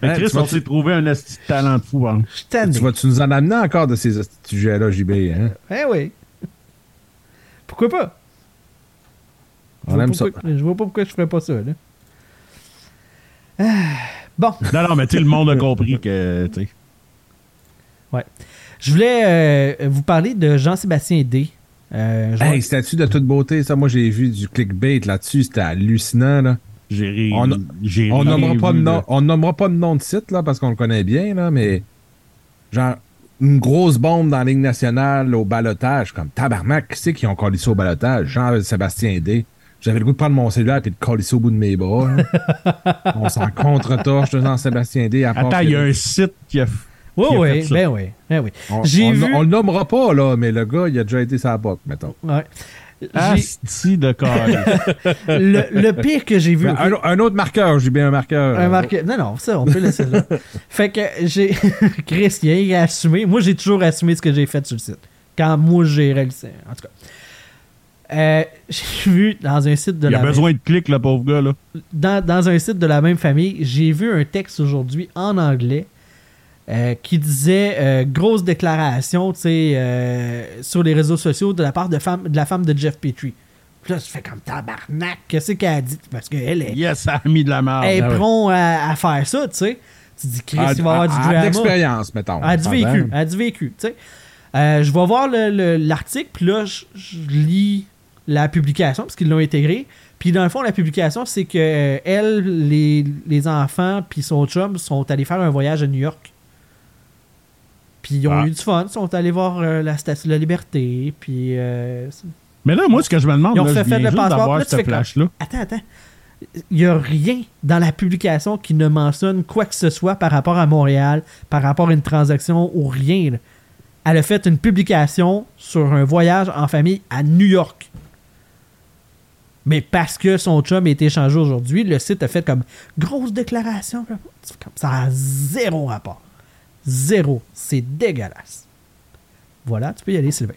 Mais Chris, tu on s'est trouvé un esti de talent de fou. Hein. Tu vas-tu nous en amener encore de ces sujets-là, JB, hein? Eh oui. Pourquoi pas? Je On vois aime pas ça. pourquoi- Je vois pas pourquoi je ferais pas ça, là. Ah, bon, Non, non, mais tu sais, le monde a compris que. tu sais. ouais. Je voulais euh, vous parler de Jean-Sébastien D. Euh, Hey, statut de toute beauté, ça, moi, j'ai vu du clickbait là-dessus, c'était hallucinant, là. J'ai ri. On On nommera pas de nom, on nommera pas de nom de site, là, parce qu'on le connaît bien, là, mais genre, une grosse bombe dans la Ligue nationale au balotage, comme tabarnak, qui c'est qui ont collé ça au balotage? Jean-Sébastien D. J'avais le goût de prendre mon cellulaire et de coller ça au bout de mes bras. on s'en contre-torche de Jean-Sébastien D. À Attends, il y a un site qui a. Oui, a oui, ben oui, ben oui. On, J'ai on- vu. on le nommera pas, là, mais le gars, il a déjà été sa boque, mettons. Ouais. Asti de le, le pire que j'ai vu. Ben, un, un autre marqueur, j'ai bien un marqueur. Un marqueur. Non, non, ça, on peut laisser là. fait que j'ai. Chris, il a assumer. Moi, j'ai toujours assumé ce que j'ai fait sur le site. Quand moi, j'ai réalisé. En tout cas. Euh, j'ai vu dans un site de Il la a même- besoin de clics, le pauvre gars, là. dans, dans un site de la même famille, j'ai vu un texte aujourd'hui en anglais euh, qui disait euh, grosse déclaration, tu sais, euh, sur les réseaux sociaux de la part de, femme, de la femme de Jeff Petrie. Puis là, tu fais comme tabarnak, qu'est-ce qu'elle a dit? Parce qu'elle est, Yes, ça a mis de la merde. elle est ouais. prompt à, à faire ça, tu sais. Tu dis, Chris, Ah, il va y avoir du drama. d'expérience, mettons. Elle a du vécu. Elle a du vécu, tu sais. Euh, je vais voir le- le- l'article, puis là, je, je lis la publication, parce qu'ils l'ont intégré. Puis dans le fond, la publication, c'est que euh, elle, les, les enfants, puis son chum sont allés faire un voyage à New York. Puis ils ont Ah. eu du fun, ils sont allés voir euh, la Statue de la Liberté, puis... euh, Mais là, moi, ce que je me demande, Ils ont là, fait je viens le juste passeport, d'avoir là, tu ce fais comme- flash-là. Attends, attends. Il n'y a rien dans la publication qui ne mentionne quoi que ce soit par rapport à Montréal, par rapport à une transaction ou rien. là. Elle a fait une publication sur un voyage en famille à New York. Mais parce que son chum a été échangé aujourd'hui, le site a fait comme grosse déclaration. Ça a zéro rapport. Zéro. C'est dégueulasse. Voilà, tu peux y aller, Sylvain.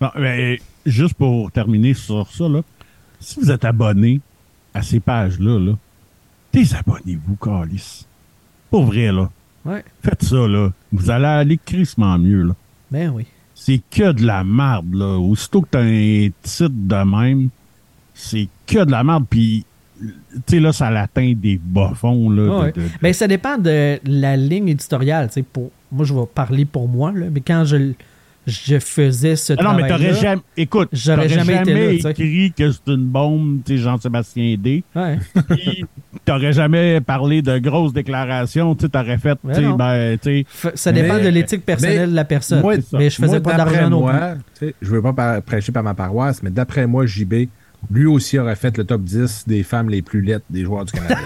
Bon, mais juste pour terminer sur ça, là, si vous êtes abonné à ces pages-là, là, désabonnez-vous, Calis. Pour vrai, là. Ouais. Faites ça, là. Vous allez aller crissement mieux, là. Ben oui. C'est que de la merde, là. Aussitôt que t'as un titre de même, c'est que de la merde. Puis, tu sais, là, ça l'atteint des bas-fonds, là. de- Ouais. de- de- Ben, ça dépend de la ligne éditoriale. tu sais, Pour, moi, je vais parler pour moi, là, mais quand je, je faisais ce Ah non, mais travail t'aurais jamais. Écoute, J'aurais t'aurais jamais jamais, été là, tu sais. écrit que c'est une bombe, tu sais, Jean-Sébastien D. Ouais. T'aurais jamais parlé de grosses déclarations, tu t'aurais fait, tu sais, ben, tu sais. F- Ça dépend Mais- de l'éthique personnelle mais de la personne. moi, mais je faisais moi, pas d'après d'argent non plus. moi, tu sais, Je veux pas prêcher par ma paroisse, mais d'après moi, JB, lui aussi aurait fait le top 10 des femmes les plus lettres des joueurs du Canada.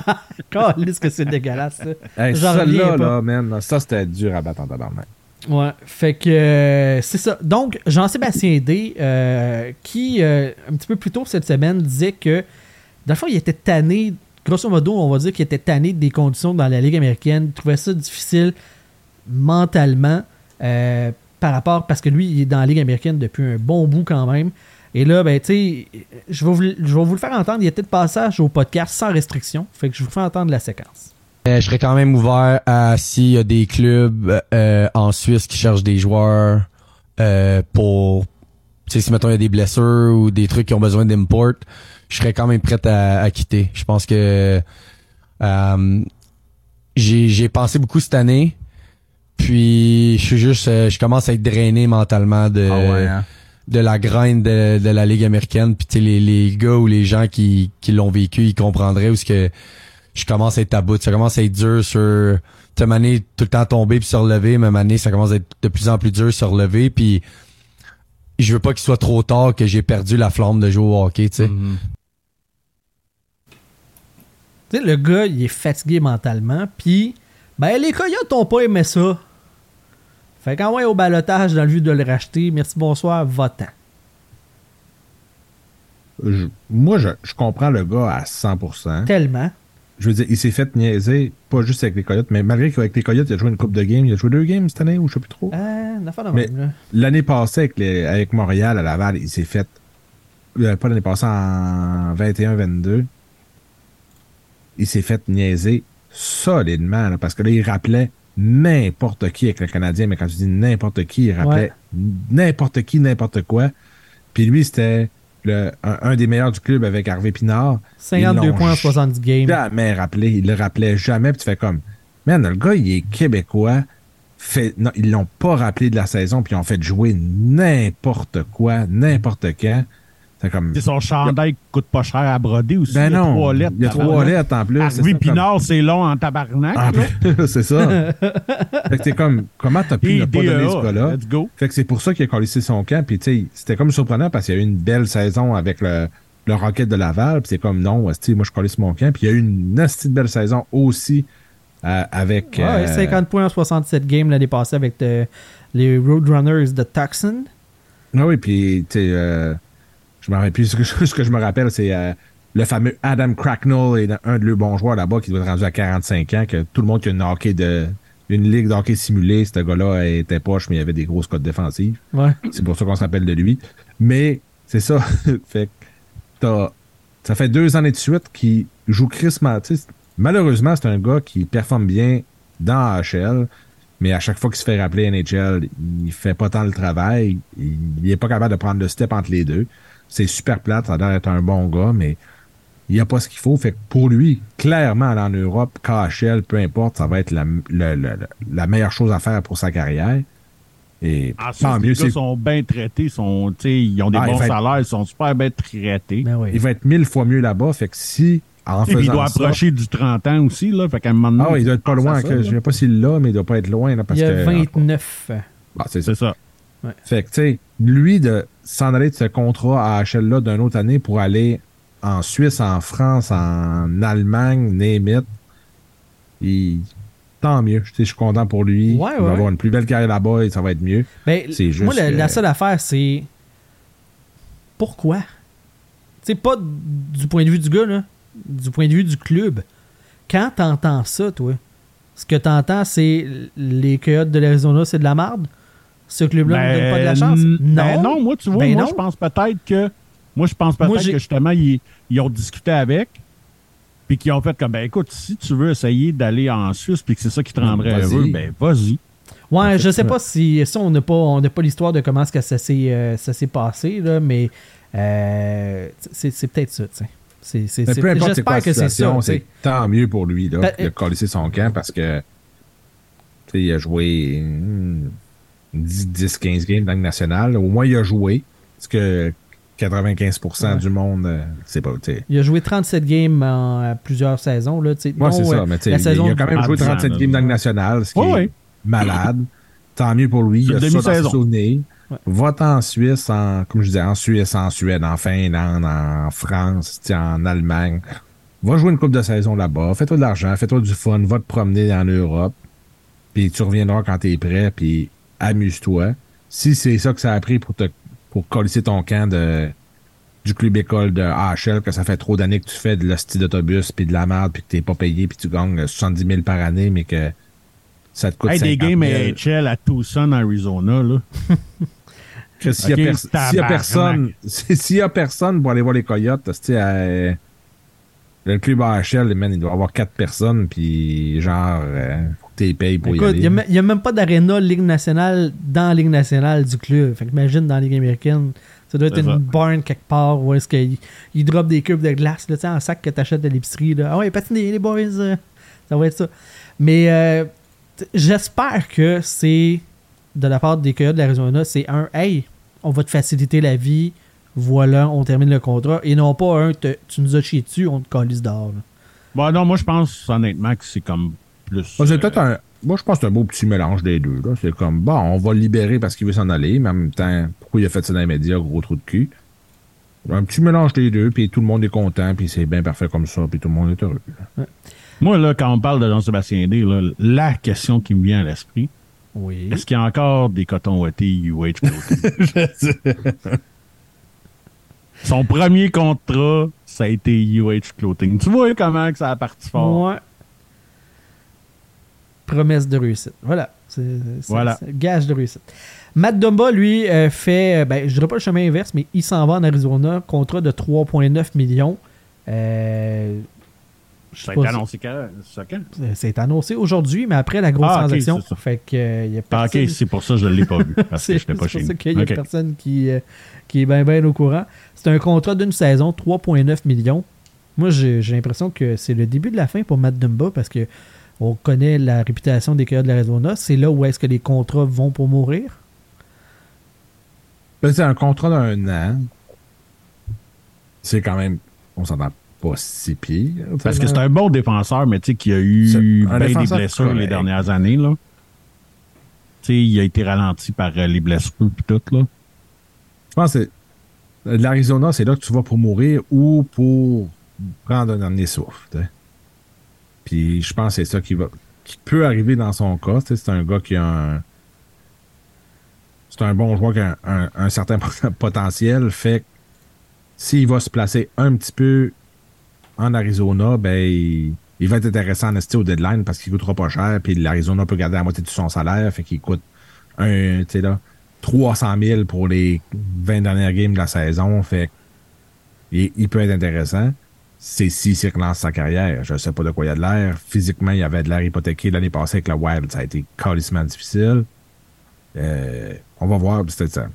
Calisse que c'est dégueulasse, ça. hey, Celle-là, pas. là, man, ça, c'était dur à battre en tabarnak. Ouais, fait que euh, c'est ça. Donc, Jean-Sébastien D, euh, qui, euh, un petit peu plus tôt cette semaine, disait que, dans le fond, il était tanné, grosso modo, on va dire qu'il était tanné des conditions dans la Ligue américaine. Il trouvait ça difficile mentalement par rapport, parce que lui, il est dans la Ligue américaine depuis un bon bout quand même. Et là, ben, tu sais, je vais vous, je vais vous le faire entendre. Il était de passage au podcast sans restriction. Fait que je vous fais entendre la séquence. Euh, je serais quand même ouvert à s'il y a des clubs euh, en Suisse qui cherchent des joueurs euh, pour tu sais si mettons il y a des blessures ou des trucs qui ont besoin d'import, je serais quand même prêt à, à quitter. Je pense que euh, j'ai pensé beaucoup cette année. Puis je suis juste je commence à être drainé mentalement de Ah ouais, hein? De la grind de, de la ligue américaine. Puis tu sais les, les gars ou les gens qui, qui l'ont vécu ils comprendraient où ce que je commence à être à bout. Ça commence à être dur sur tu sais mané tout le temps tomber puis se relever même année ça commence à être de plus en plus dur se relever. Puis je veux pas qu'il soit trop tard que j'ai perdu la flamme de jouer au hockey tu sais. Tu sais, le gars, il est fatigué mentalement, puis ben les Coyotes ont pas aimé ça. Fait qu'en ouais au balotage dans le but de le racheter, merci bonsoir, votant. Je- moi, je, je comprends le gars à 100%. Tellement. Je veux dire, il s'est fait niaiser, pas juste avec les Coyotes, mais malgré qu'avec les Coyotes, il a joué une coupe de games. Il a joué deux games cette année, ou je sais plus trop. Euh. L'année passée, avec, les- avec Montréal à Laval, il s'est fait. euh, pas l'année passée, en 21-22. Il s'est fait niaiser solidement, là, parce que là, il rappelait n'importe qui avec le Canadien, mais quand tu dis n'importe qui, il rappelait n'importe qui, n'importe quoi. Puis lui, c'était le- un, un des meilleurs du club avec Harvey Pinard. 52 Ils l'ont points en 70 games. jamais rappelé. Il le rappelait jamais. Puis tu fais comme, man, le gars, il est québécois. Fait, non, ils l'ont pas rappelé de la saison, puis ils ont fait jouer n'importe quoi, n'importe quand. C'est comme. Son chandail coûte pas cher à broder aussi. Ben il y a non. trois lettres. il y a trois lettres en plus. c'est Harvey comme- Pinard, c'est long en tabarnak. C'est ça. fait que t'es comme, comment t'as pu Et ne pas donner ce gars-là? Let's go. Fait que c'est pour ça qu'il a collé son camp. Puis, tu sais, c'était comme surprenant parce qu'il y a eu une belle saison avec le, le Rocket de Laval. Puis c'est comme, non, moi, je collais mon camp. Puis il y a eu une de belle saison aussi euh, avec. Ouais, euh, 50 points en 67 games l'année passée avec euh, les Roadrunners de Tucson. Ah oui, puis, tu sais, euh, je me rappelle. Ce que, ce que je me rappelle, c'est euh, le fameux Adam Cracknell et un de leurs bons joueurs là-bas qui doit être rendu à 45 ans, que tout le monde qui a une hockey de. Une ligue de hockey simulée, ce gars-là était poche, mais il avait des grosses cotes défensives. Ouais. C'est pour ça qu'on se rappelle de lui. Mais C'est ça. fait que ça fait deux années de suite qu'il joue Chris Mattis. Malheureusement, c'est un gars qui performe bien dans AHL, mais à chaque fois qu'il se fait rappeler NHL, il fait pas tant le travail. Il, il est pas capable de prendre le step entre les deux. C'est super plate, ça a l'air d'être un bon gars, mais il n'y a pas ce qu'il faut. Fait que pour lui, clairement, aller en Europe, KHL, peu importe, ça va être la, la- la- la meilleure chose à faire pour sa carrière. Et tant Ah, les mieux, gars sont bien traités, sont, tu sais, ils ont des Ah, il bons être- salaires, ils sont super bien traités. Ben oui. il va être mille fois mieux là-bas. Fait que si, en Et puis, il doit ça, approcher du 30 ans aussi, là. Fait qu'à un moment donné. Ah il doit être pas loin. ça, que, je sais pas s'il l'a, mais il doit pas être loin. Là, parce Il y a que, 29. Ah, c'est ça. C'est ça. Fait que, tu sais, lui, de s'en aller de ce contrat à HL-là d'une autre année pour aller en Suisse, en France, en Allemagne, name it, tant mieux. Je suis content pour lui. Ouais, il va ouais. avoir une plus belle carrière là-bas et ça va être mieux. Ben, C'est juste moi, la, que- la seule affaire, c'est. Pourquoi? C'est pas du point de vue du gars, là. Du point de vue du club. Quand t'entends ça, toi, ce que t'entends, c'est les Coyotes de l'Arizona, c'est de la merde? Ce club-là ne donne pas de la chance? Ben, Non. ben non, moi, tu vois, Ben moi, je pense peut-être que. Moi, je pense peut-être que justement, ils, ils ont discuté avec. Puis qu'ils ont fait comme, ben écoute, si tu veux essayer d'aller en Suisse, puis que c'est ça qui te rendrait heureux, ben vas-y. Ouais, je sais pas si ça, on n'a pas, on n'a pas l'histoire de comment est-ce que ça s'est, euh, ça s'est passé, là, mais euh, c'est, c'est peut-être ça, tu sais. C'est, peu importe quoi la que c'est ça. c'est tant mieux pour lui là, Ben, de euh, coller son camp parce que tu sais, il a joué hmm, 10, 10, 15 games dans le national. Au moins, il a joué. Parce que 95% Ouais. du monde, euh, c'est pas. tu sais. Il a joué 37 games en euh, plusieurs saisons. Là. Ouais, dont, c'est ça. Mais tu sais, la il, saison il a quand même joué Ah, 37 dix ans, games dans le national, ce qui Ouais, est ouais. malade. Tant mieux pour lui. Il a ça dans ses demi-saison. souvenirs. Ouais. Va en Suisse, en, comme je disais, en Suisse, en Suède, en Finlande, en France, en Allemagne. Va jouer une coupe de saison là-bas. Fais-toi de l'argent, fais-toi du fun, va te promener en Europe. Puis tu reviendras quand t'es prêt, puis amuse-toi. Si c'est ça que ça a pris pour te pour colisser ton camp de du club école de AHL, que ça fait trop d'années que tu fais de l'hostie d'autobus, puis de la merde, puis que t'es pas payé, puis tu gagnes 70 000 par année, mais que ça te coûte Hey, des 50 games 000. AHL à Tucson, Arizona, là. Que s'il Ok, y, a pers- tabarnak. s'il y a personne, s'il y a personne pour aller voir les Coyotes, tu à- le club AHL, man, il doit avoir quatre personnes, puis genre, euh, pour y Écoute, aller. il n'y a, même pas d'aréna Ligue nationale dans la Ligue nationale du club. Fait qu'imagine dans la Ligue américaine, ça doit être une ça. barn quelque part où est-ce qu'il il drop des cubes de glace là, en sac que t'achètes de l'épicerie. là. Ah ouais, patinez les boys. euh, ça va être ça. Mais euh, j'espère que c'est de la part des Coyotes de l'Arizona, c'est un Hey, on va te faciliter la vie. Voilà, on termine le contrat. Et non pas un te- tu nous as chié dessus, on te calisse dehors. Bon, non, moi, je pense honnêtement que c'est comme plus. Moi, c'est peut-être un. Moi, je pense que c'est un beau petit mélange des deux. là. C'est comme, bon, on va le libérer parce qu'il veut s'en aller, mais en même temps, pourquoi il a fait ça dans les médias, gros trou de cul? Un petit mélange des deux, puis tout le monde est content, puis c'est bien parfait comme ça, puis tout le monde est heureux. Moi, là, quand on parle de Jean-Sébastien D, là, la question qui me vient à l'esprit, Oui. est-ce qu'il y a encore des cotons ouatés UH Clothing? Son premier contrat, ça a été UH Clothing. Tu vois comment que ça a parti fort? Ouais. Promesse de réussite. Voilà. C'est, c'est- Voilà. c'est gage de réussite. Matt Dumba, lui, euh, fait, euh, ben, je dirais pas le chemin inverse, mais il s'en va en Arizona, contrat de 3,9 millions. Euh, Ça si- annoncé quand? ça euh, c'est annoncé aujourd'hui, mais après la grosse Ah, ok, transaction. c'est ça. Fait que, y a Ah, personne- ok, c'est pour ça que je ne l'ai pas vu. Parce que c'est je c'est pour pas chez ça nous. qu'il y a personne qui, euh, qui est bien bien au courant. C'est un contrat d'une saison, 3,9 millions. Moi, j'ai j'ai l'impression que c'est le début de la fin pour Matt Dumba parce que on connaît la réputation des Coyotes de l'Arizona. C'est là où est-ce que les contrats vont pour mourir? Ben, c'est un contrat d'un an. C'est quand même, on s'entend pas si pire. Parce que c'est un bon défenseur, mais tu sais, qui a eu bien des blessures correct. les dernières années, là. Tu sais, il a été ralenti par euh, les blessures et tout, là. Je pense que c'est- l'Arizona, c'est là que tu vas pour mourir ou pour prendre un dernier souffle. Puis je pense que c'est ça qui va qui peut arriver dans son cas. C'est un gars qui a un. C'est un bon joueur qui a un, un- un certain potentiel. Fait que s'il va se placer un petit peu en Arizona, ben il, il va être intéressant en au deadline parce qu'il coûtera pas cher. Puis l'Arizona peut garder la moitié de son salaire. Fait qu'il coûte un, là, 300 000 pour les 20 dernières games de la saison. Fait il, il peut être intéressant. C'est si s'il relance sa carrière. Je sais pas de quoi il y a de l'air. Physiquement, il y avait de l'air hypothéqué l'année passée avec la Wild. Ça a été carrément difficile. Euh, on va voir. C'est ça.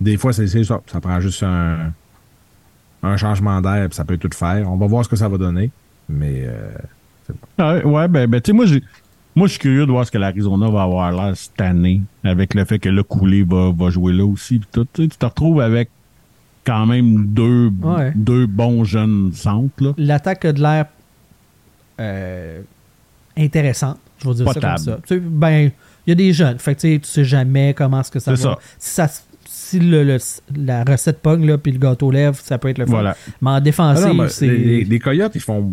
Des fois, c'est ça. Ça prend juste un, changement d'air, ça peut tout faire. On va voir ce que ça va donner. Mais euh, Ah ouais, ben, ben tu sais, moi. Moi, je suis curieux de voir ce que l'Arizona va avoir l'air cette année, avec le fait que le coulé va, va jouer là aussi. tout, tu te retrouves avec quand même deux, Ouais. deux bons jeunes centres. L'attaque a de l'air euh, intéressante, je vais dire ça Potable. comme ça. Tu sais, ben, il y a des jeunes, fait que tu sais, tu sais jamais comment est-ce que ça va. Ça. Si, ça si le, le- la recette pogne, là, puis le gâteau lève, ça peut être le fun. Voilà. Mais en Ah défensive, c'est... les, Coyotes, ils font,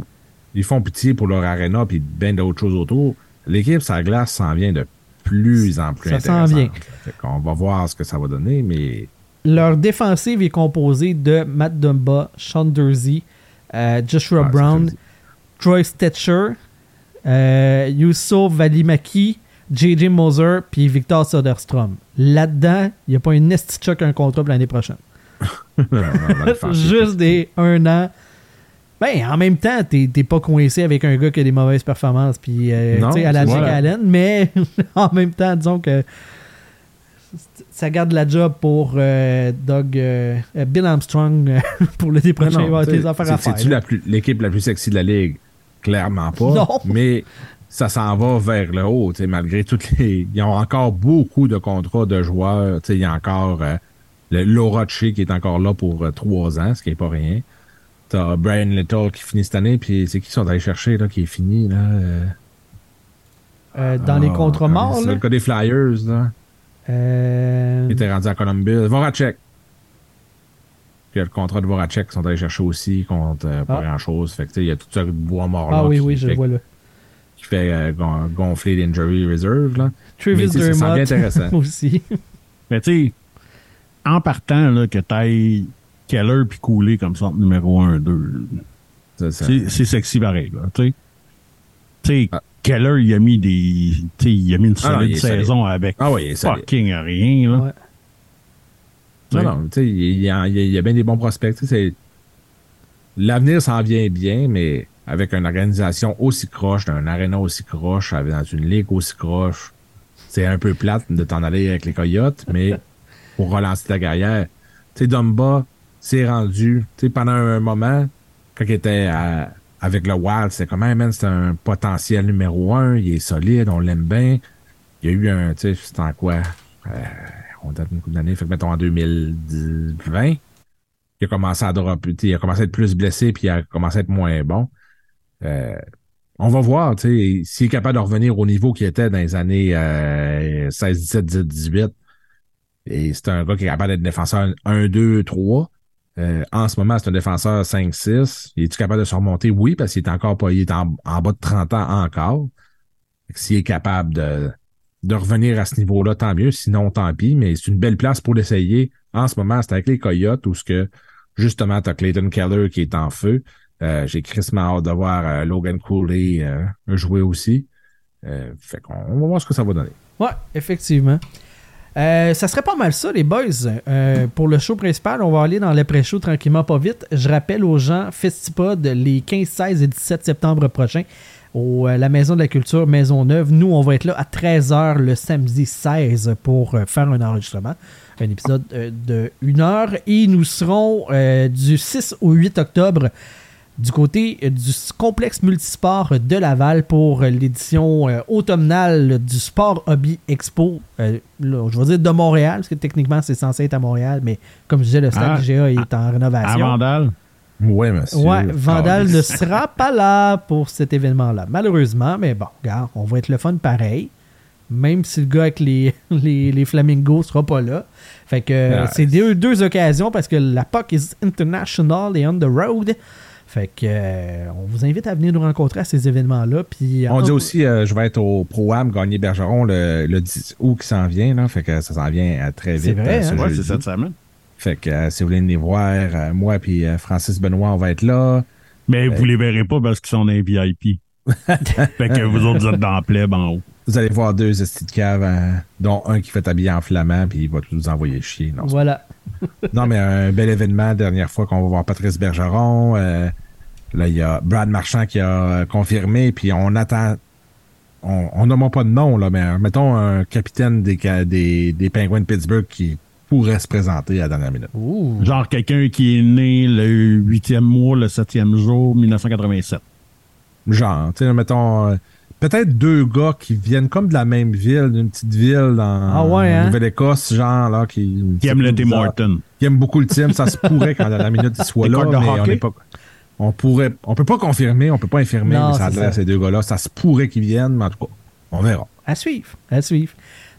ils font pitié pour leur arena puis bien d'autres choses autour. L'équipe, sa glace s'en vient de plus en plus Ça s'en intéressante. vient. Fait qu'on va voir ce que ça va donner, mais Leur défensive est composée de Matt Dumba, Sean Dursey, euh, Joshua Ah, Brown. Troy Stetcher, euh, Yusuf Valimaki, JJ Moser, puis Victor Soderstrom. Là-dedans, il n'y a pas une estichoc un contrat pour l'année prochaine. Juste des un an. Ben, en même temps, t'es pas coincé avec un gars qui a des mauvaises performances, puis euh, à la ça. Allen, mais en même temps, disons que ça garde la job pour euh, Doug euh, euh, Bill Armstrong pour Non, prochain. il va non, avoir t'sais, des affaires à c'est- faire. C'est-tu la l'équipe la plus sexy de la ligue? Clairement pas. Non. Mais ça s'en va vers le haut, malgré toutes les. Ils ont encore beaucoup de contrats de joueurs. Il y a encore euh, le Laura Che qui est encore là pour trois ans, ce qui est pas rien. T'as Brian Little qui finit cette année, puis c'est qui sont allés chercher là, qui est fini là? dans les ah, contrats morts, C'est le cas des Flyers, là. Euh, qui était rendu à Columbus. Voracek. Puis il y a le contrat de Voracek qui sont allés chercher aussi contre euh, pas Ah. grand-chose. Fait que tu sais, il y a tout ça de bois mort là ah oui, qui, oui, je le fait, vois là. qui fait euh, gon- gonfler l'injury reserve. Là. Travis sais, ça sent bien Dermott intéressant. aussi. Mais tu sais, en partant, là, que t'ailles Keller puis Cooley comme centre numéro 1, 2, Ça, ça- c'est c'est sexy pareil, là, tu sais. Tu sais, Ah. Keller, il a mis des. Tu sais, il a mis une Ah non, solide solide. saison avec Ah oui, il est solide. fucking rien, là. Ouais. Non, non, tu sais, il y, a, il y a- bien des bons prospects. L'avenir s'en vient bien, mais avec une organisation aussi croche, d'un aréna aussi croche, avec- dans une ligue aussi croche, c'est un peu plate de t'en aller avec les Coyotes, mais pour relancer ta carrière, tu sais, Dumba s'est rendu, tu sais, pendant un moment, quand il était à- avec le Wild, comme, Hey, man, c'est un potentiel numéro un, il est solide, on l'aime bien. Il y a eu un, tu sais, c'était en quoi? Euh, on date une couple d'années, fait que mettons en 2020, il a commencé à dropper, il a commencé à être plus blessé, puis il a commencé à être moins bon. Euh, on va voir, tu sais, s'il est capable de revenir au niveau qu'il était dans les années euh, 16, 17, 18, 18. Et c'est un gars qui est capable d'être défenseur 1, 2, 3. Euh, en ce moment, c'est un défenseur 5, 6. Il est-tu capable de se remonter? Oui, parce qu'il est encore pas, il est en, bas de 30 ans encore. S'il est capable de, de revenir à ce niveau-là, tant mieux. Sinon, tant pis. Mais c'est une belle place pour l'essayer. En ce moment, c'est avec les Coyotes où ce que, justement, t'as Clayton Keller qui est en feu. Euh, J'ai crissement hâte de voir euh, Logan Cooley euh, jouer aussi. Euh, fait qu'on on va voir ce que ça va donner. Ouais, effectivement. Euh, ça serait pas mal ça, les boys. Euh, pour le show principal, on va aller dans l'après-show tranquillement, pas vite. Je rappelle aux gens, Festipod, les 15, 16 et 17 septembre prochains, au euh, la Maison de la Culture Maisonneuve. Nous, on va être là à 13h le samedi 16 pour euh, faire un enregistrement. Un épisode de 1 heure. Et nous serons du 6 au 8 octobre du côté euh, du complexe multisport de Laval pour euh, l'édition euh, automnale du Sport Hobby Expo. Euh, là, je vais dire de Montréal, parce que techniquement c'est censé être à Montréal, mais comme je disais, le stade Ah, IGA est en À rénovation. Vandal? Ouais, monsieur. Ouais, Vandal ne sera pas là pour cet événement-là, malheureusement, mais bon, regarde, on va être le fun pareil. Même si le gars avec les, les, les flamingos sera pas là. Fait que Nice. c'est deux, deux occasions parce que la POC is international et on the road. Fait que euh, on vous invite à venir nous rencontrer à ces événements-là. Puis On euh, dit aussi, euh, je vais être au Pro-Am gagner Bergeron le, le 10 août qui s'en vient. Là, fait que ça s'en vient très C'est vite. vrai, euh, ce hein? Ouais, c'est cette semaine. Fait que euh, si vous voulez venir voir, euh, moi puis euh, Francis Benoît, on va être là. Mais vous les verrez pas parce qu'ils sont dans les VIP. fait que vous autres, vous êtes dans la plèbe en haut. Vous allez voir deux estis de cave, hein, dont un qui fait habiller en flamand, puis il va tout nous envoyer chier. Non, c'est- Voilà. Non, mais un bel événement, dernière fois qu'on va voir Patrice Bergeron. euh, là, il y a Brad Marchand qui a euh, confirmé, puis on attend. On nomme pas de nom, là, mais euh, mettons un capitaine des, des, des Penguins de Pittsburgh qui pourrait se présenter à la dernière minute. Ouh. Genre quelqu'un qui est né le huitième mois, le septième jour, 1987. Genre, tu sais, mettons. Peut-être deux gars qui viennent comme de la même ville, d'une petite ville dans Ah ouais, hein? Nouvelle-Écosse, genre, là, qui. Qui aime le Tim. Horton. qui aime beaucoup le team. Ça se pourrait qu'à la minute, il soit là, mais on n'est pas. On pourrait. On peut pas confirmer, on peut pas infirmer, Non, mais ça adresse ces deux gars-là. Ça se pourrait qu'ils viennent, mais en tout cas, on verra. À suivre. À suivre.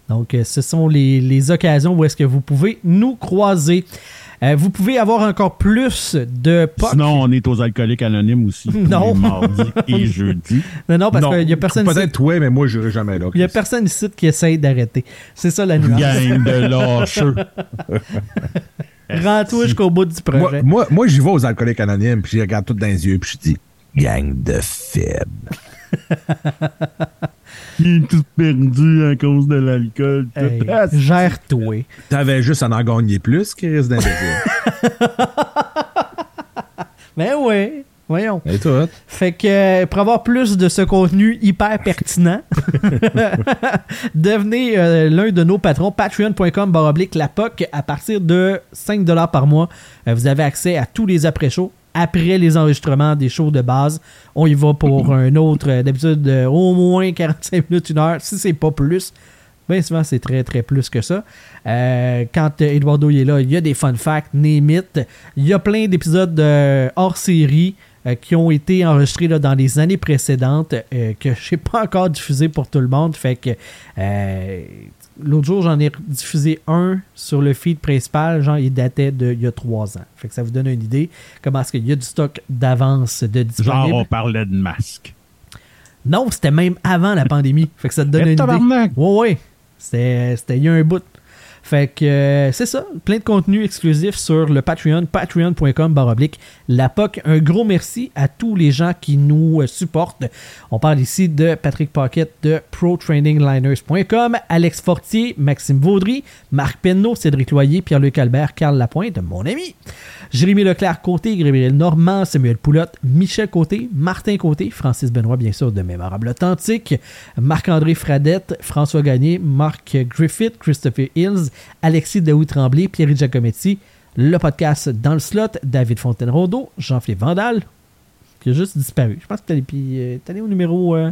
Donc, euh, ce sont les, les occasions où est-ce que vous pouvez nous croiser. Euh, vous pouvez avoir encore plus de POC. Sinon, on est aux alcooliques anonymes aussi. tous Non. les mardis et jeudis. Non, non, parce qu'il n'y a personne ici. Peut-être toi, mais moi, je n'irai jamais là. Il y a personne ici qui essaye d'arrêter. C'est ça la nuance. Gang de lâcheux. Rends-toi jusqu'au bout du projet. moi, moi, j'y vais aux alcooliques anonymes, puis je regarde tout dans les yeux, puis je dis gang de faibles. Ils est tout perdu à cause de l'alcool. tout. Hey, Ah, Gère-toi. T'avais juste à en gagner plus, Chris d'imbécile. Ben oui. Voyons. Et tout. Fait que euh, pour avoir plus de ce contenu hyper pertinent, devenez euh, l'un de nos patrons. Patreon.com baroblique la POC. À partir de 5$ par mois, euh, vous avez accès à tous les après-shows. Après les enregistrements des shows de base, on y va pour un autre, euh, d'habitude, euh, au moins 45 minutes, une heure, si c'est pas plus. Bien souvent, c'est très, très plus que ça. Euh, quand Eduardo est là, il y a des fun facts, it. Il y a plein d'épisodes euh, hors série euh, qui ont été enregistrés là, dans les années précédentes que je n'ai pas encore diffusé pour tout le monde. Fait que l'autre jour, j'en ai diffusé un sur le feed principal. Genre, il datait d'il y a trois ans. Fait que ça vous donne une idée comment est-ce qu'il y a du stock d'avance de disponible. Genre, on parlait de masque. Non, c'était même avant la pandémie. Fait que ça te donne une idée. Ouais, ouais. C'était c'était il y a un bout. Fait que euh, c'est ça, plein de contenu exclusif sur le Patreon, patreon.com baroblique la POC. Un gros merci à tous les gens qui nous euh, supportent. On parle ici de Patrick Pocket de ProTrainingLiners.com, Alex Fortier, Maxime Vaudry, Marc Penneau, Cédric Loyer, Pierre-Luc Albert, Carl Lapointe, mon ami. Jérémy Leclerc-Côté, Gabriel Normand, Samuel Poulotte, Michel Côté, Martin Côté, Francis Benoît, bien sûr, de Mémorable Authentique, Marc-André Fradette, François Gagné, Marc Griffith, Christopher Hills, Alexis Daoui-Tremblay, Pierre Giacometti, le podcast Dans le slot, David Fontaine-Rondeau, Jean-Philippe Vandal, qui a juste disparu. Je pense que t'es allé, puis, euh, allé au numéro... euh,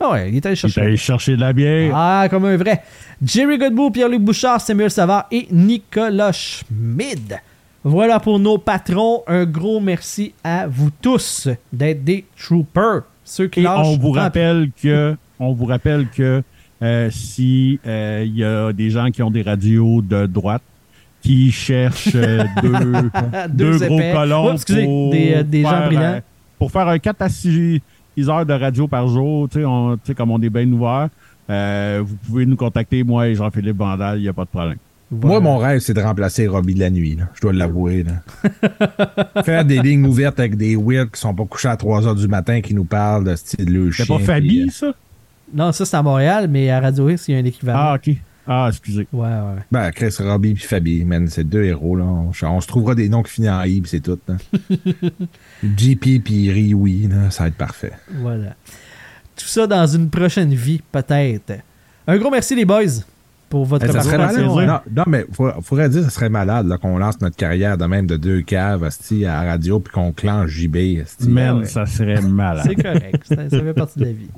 Ah ouais, il est allé Il chercher. est allé chercher de la bière. Ah, comme un vrai. Jerry Godbout, Pierre-Luc Bouchard, Samuel Savard et Nicolas Schmid. Voilà pour nos patrons. Un gros merci à vous tous d'être des troopers. Ceux qui Et lâchent on vous rappelle que, on vous rappelle que euh, si euh, il y a des gens qui ont des radios de droite qui cherchent euh, deux, Deux deux gros épais. colons Oh, excusez, pour des, euh, des gens faire, brillants. euh, pour faire un 4 à 6 heures de radio par jour, tu sais, comme on est bien ouvert, euh, vous pouvez nous contacter, moi et Jean-Philippe Vandal, il n'y a pas de problème. Voilà. Moi, mon rêve, c'est de remplacer Robbie de la nuit. là. Je dois l'avouer. Faire des lignes ouvertes avec des whips qui sont pas couchés à 3 h du matin qui nous parlent de style le chien. C'est pas Fabi, euh, ça? Non, ça c'est à Montréal, mais à Radio X, il y a un équivalent. Ah, ok. Ah, excusez. Ouais, ouais. Ben, Chris, Robbie puis Fabi, man, c'est deux héros. Là. On, on se trouvera des noms qui finissent en I, puis c'est tout. là. JP puis Riwi, là, ça va être parfait. Voilà. Tout ça dans une prochaine vie, peut-être. Un gros merci, les boys, pour votre Eh, ça serait malade. hein. Non, non, mais il faudrait dire que ça serait malade là, qu'on lance notre carrière de même de deux caves à la radio puis qu'on clenche JB. Man, ouais. ça serait malade. C'est correct. ça, ça fait partie de la vie.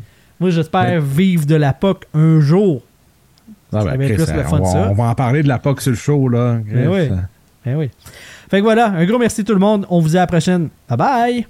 Moi, j'espère vivre de la POC un jour. Ah, ben, ça va être Chris, plus le on, va, ça. on va en parler de la POC sur le show. Là. Ben oui. Eh oui. Fait que voilà, un gros merci tout le monde. On vous dit à la prochaine. Bye bye!